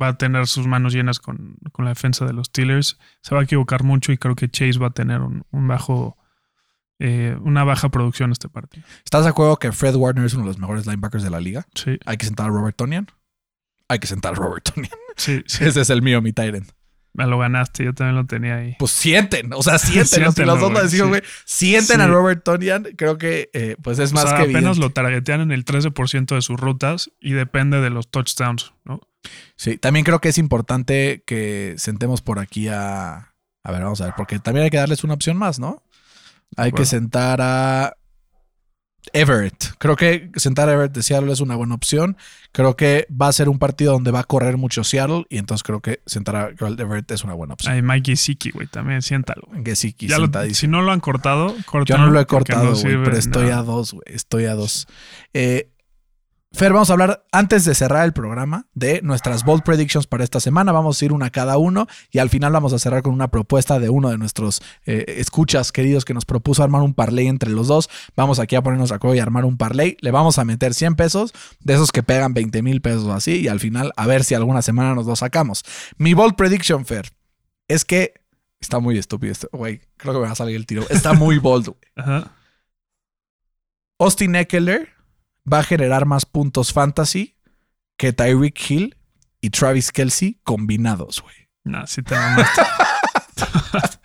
va a tener sus manos llenas con, con la defensa de los Steelers. Se va a equivocar mucho y creo que Chase va a tener un, un bajo, eh, una baja producción este partido. ¿Estás de acuerdo que Fred Warner es uno de los mejores linebackers de la liga? Sí, Hay que sentar a Robert Tonian. Hay que sentar a Robert Tonian. sí, sí. Ese es el mío, mi Tyrant. Me lo ganaste. Yo también lo tenía ahí. Pues sienten, o sea, sienten. si Siéntenlo, los dos lo güey, decimos, sí. güey. Sienten Sí. a Robert Tonian. Creo que eh, pues es O más sea, que apenas evidente. lo targetean en el 13% de sus rutas y depende de los touchdowns, ¿no? Sí, también creo que es importante que sentemos por aquí a. A ver, vamos a ver, porque también hay que darles una opción más, ¿no? Hay que sentar a Everett. Creo que sentar a Everett de Seattle es una buena opción. Creo que va a ser un partido donde va a correr mucho Seattle y entonces creo que sentar a Everett es una buena opción. Hay Mikey Siki, güey, también siéntalo. sentadísimo. si no lo han cortado, Yo córtalo, no lo he cortado, güey, pero estoy a dos, güey. Estoy a dos. Eh, Fer, vamos a hablar antes de cerrar el programa de nuestras bold predictions para esta semana. Vamos a ir una cada uno y al final vamos a cerrar con una propuesta de uno de nuestros eh, escuchas queridos que nos propuso armar un parlay entre los dos. Vamos aquí a ponernos de acuerdo y armar un parlay. Le vamos a meter 100 pesos de esos que pegan 20 mil pesos así y al final a ver si alguna semana nos lo sacamos. Mi bold prediction, Fer, es que está muy estúpido esto, güey. Creo que me va a salir el tiro. Está muy bold, güey. Austin Eckler va a generar más puntos fantasy que Tyreek Hill y Travis Kelsey combinados, güey. No, sí te mamaste.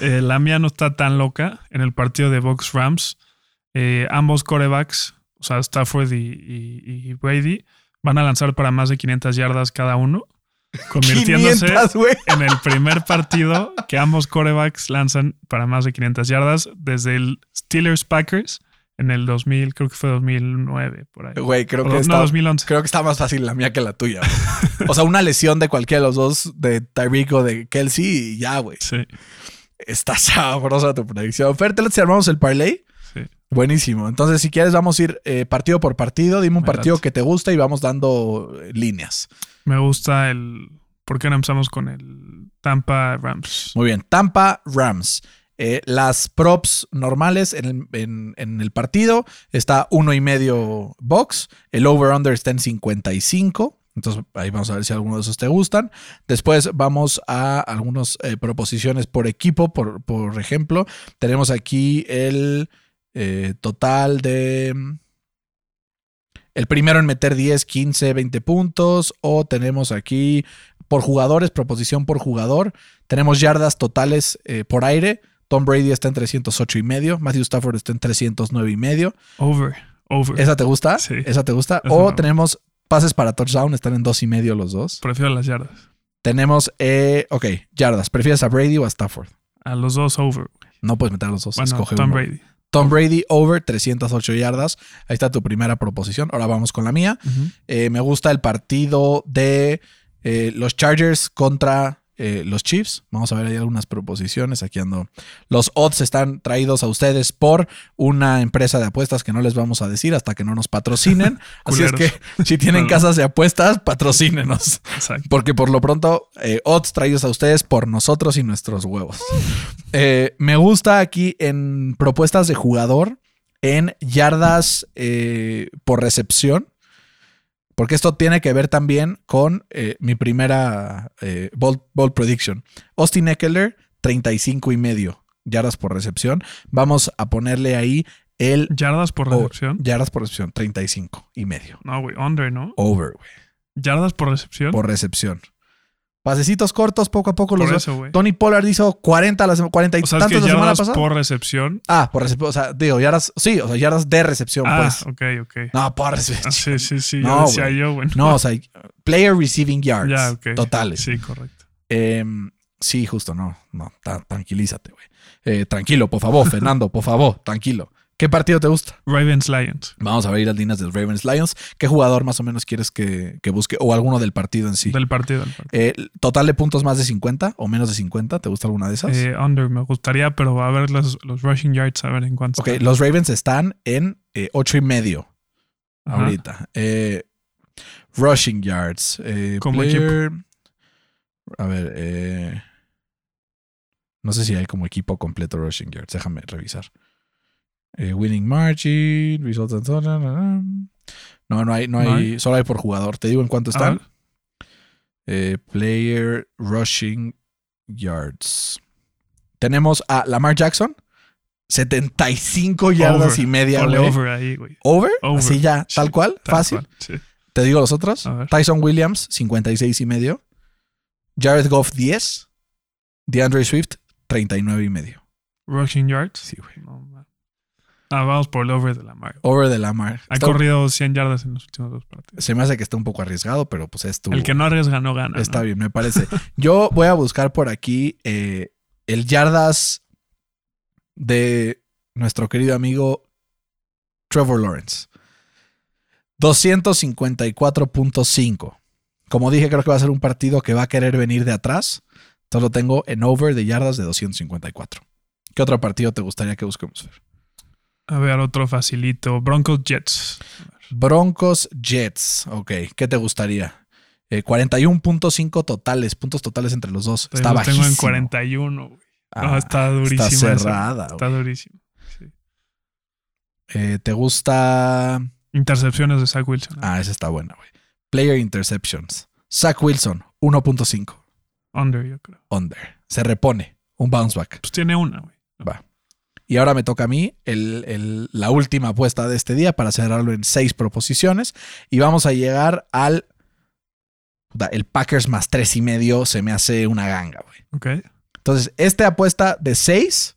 Eh, la mía no está tan loca. En el partido de Box Rams, eh, ambos corebacks, o sea, Stafford y, y- y Brady, van a lanzar para más de 500 yardas cada uno, convirtiéndose 500, güey. en el primer partido que ambos corebacks lanzan para más de 500 yardas desde el Steelers Packers en el 2000, creo que fue 2009, por ahí. Güey, creo O que no, está, 2011. creo que está más fácil la mía que la tuya. o sea, una lesión de cualquiera de los dos, de Tyreek o de Kelsey, y ya, güey. Sí, Está sabrosa tu predicción. Fer, ¿te armamos el parlay? sí. Buenísimo. Entonces, si quieres, vamos a ir eh, partido por partido. Dime un Me partido late. que te gusta y vamos dando eh, líneas. Me gusta el. ¿Por qué no empezamos con el Tampa Rams? Muy bien. Tampa Rams. Eh, las props normales en el, en- el partido está uno y medio box. El over-under está en 55. Entonces ahí vamos a ver si alguno de esos te gustan. Después vamos a algunas eh, proposiciones por equipo. Por, por ejemplo, tenemos aquí el eh, total de... El primero en meter 10, 15, 20 puntos. O tenemos aquí por jugadores, proposición por jugador. Tenemos yardas totales por aire. Tom Brady está en 308 y medio. Matthew Stafford está en 309 y medio. Over. Over. ¿Esa te gusta? Sí. ¿Esa te gusta? Esa o tenemos pases para touchdown. Están en dos y medio los dos. Prefiero las yardas. Tenemos, eh, ok, yardas. ¿Prefieres a Brady o a Stafford? A los dos over. No puedes meter a los dos. Bueno, escoge Tom uno. Brady. Tom Brady over 308 yardas. Ahí está tu primera proposición. Ahora vamos con la mía. Eh, me gusta el partido de eh, los Chargers contra eh, los Chiefs. Vamos a ver ahí algunas proposiciones. Aquí ando. Los odds están traídos a ustedes por una empresa de apuestas que no les vamos a decir hasta que no nos patrocinen. Así es que si tienen casas de apuestas, patrocínenos. Exacto. Porque por lo pronto, eh, odds traídos a ustedes por nosotros y nuestros huevos. Eh, me gusta aquí en propuestas de jugador, en yardas por recepción, porque esto tiene que ver también con eh, mi primera eh, ball, ball prediction. Austin Eckler, 35 y medio yardas por recepción. Vamos a ponerle ahí el Yardas por recepción. yardas por recepción, 35 y medio. No, güey. Under, ¿no? Over, güey. Yardas por recepción. Por recepción. Pasecitos cortos, poco a poco Por los eso. Tony Pollard hizo 40 la sema- 40 y O sea, es que tantos la semana pasada. por recepción. Ah, por recepción. O sea, digo, yardas. Sí, o sea, yardas de recepción, Ah, pues. ok, ok. No, por recepción. Ah, sí, sí, sí. No, yo decía yo, güey. No, o sea, player receiving yards. Ya, ok. Totales. Sí, correcto. Em, sí, justo, no. No, ta- tranquilízate, güey. Eh, tranquilo, por favor, Fernando, por favor, tranquilo. ¿Qué partido te gusta? Ravens Lions. Vamos a ver las líneas del Ravens Lions. ¿Qué jugador más o menos quieres que, que busque? O alguno del partido en sí. Del partido. Del partido. Eh, ¿Total de puntos más de 50 o menos de 50? ¿Te gusta alguna de esas? Eh, under, me gustaría, pero a ver los, los rushing yards, a ver en cuánto. ok, están. los Ravens están en eh, 8 y medio Ajá. ahorita. Eh, rushing yards. eh, Como player- A ver, eh, no sé si hay como equipo completo rushing yards. Déjame revisar. Eh, winning margin, result and total, No, no hay, no hay, ¿No hay? solo hay por jugador. Te digo en cuánto están. Eh, player rushing yards. Tenemos a Lamar Jackson, 75 yardas Over. y media. Güey. over ahí, güey. Over, Over. así ya, Sí, tal cual, Tal fácil. cual, sí. Te digo los otros. Tyson Williams, 56 y medio. Jared Goff, 10. DeAndre Swift, 39 y medio. Rushing yards. Sí, güey. No. Ah, vamos por el over de la mar. Over de Lamar. Ha Está- corrido 100 yardas en los últimos dos partidos. se me hace que está un poco arriesgado, pero pues es tu. El que no arriesga no gana. Está ¿no? bien, me parece. Yo voy a buscar por aquí eh, el yardas de nuestro querido amigo Trevor Lawrence. 254.5. Como dije, creo que va a ser un partido que va a querer venir de atrás. Entonces lo tengo en over de yardas de 254. ¿Qué otro partido te gustaría que busquemos? Fer? A ver, otro facilito. Broncos Jets. Broncos Jets. Ok, ¿qué te gustaría? Eh, 41.5 totales, puntos totales entre los dos. Está Lo tengo en bajísimo. 41, güey. Ah, no, está durísimo. Está esa. cerrada. Está durísimo. Sí. Eh, ¿Te gusta? Intercepciones de Zach Wilson. Ah, esa está buena, güey. Player Interceptions. Zach Wilson, 1.5. Under, yo creo. Under. Se repone. Un bounce back. Pues tiene una, güey. Va. Y ahora me toca a mí el- el- la última apuesta de este día para cerrarlo en seis proposiciones. Y vamos a llegar al. El Packers más tres y medio se me hace una ganga, güey. Ok. Entonces, esta apuesta de 6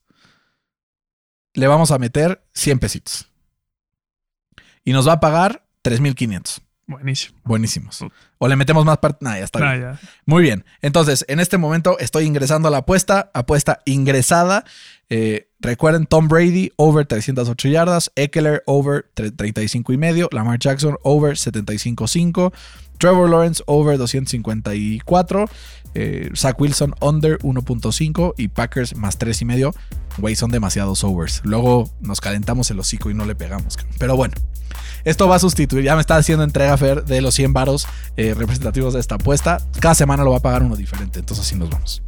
le vamos a meter 100 pesitos. Y nos va a pagar 3,500. Buenísimo. Buenísimos. O le metemos más parte. Nah, ya está bien. ya. Muy bien. Entonces, en este momento estoy ingresando a la apuesta. Apuesta ingresada. Eh, recuerden, Tom Brady, over 308 yardas. Eckler, over 35 y medio. Lamar Jackson, over 75.5. Trevor Lawrence, over 254. Eh, Zach Wilson, under 1.5. Y Packers, más 3 y medio. Güey, son demasiados overs. Luego nos calentamos el hocico y no le pegamos. Pero bueno. Esto va a sustituir, ya me está haciendo entrega Fer de los 100 varos eh, representativos de esta apuesta. Cada semana lo va a pagar uno diferente, entonces así nos vamos.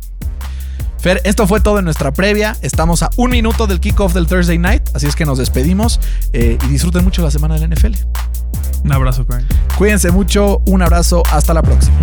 Fer, esto fue todo en nuestra previa. Estamos a un minuto del kickoff del Thursday night, así es que nos despedimos eh, y disfruten mucho la semana del NFL. Un abrazo, Frank. Cuídense mucho, un abrazo, hasta la próxima.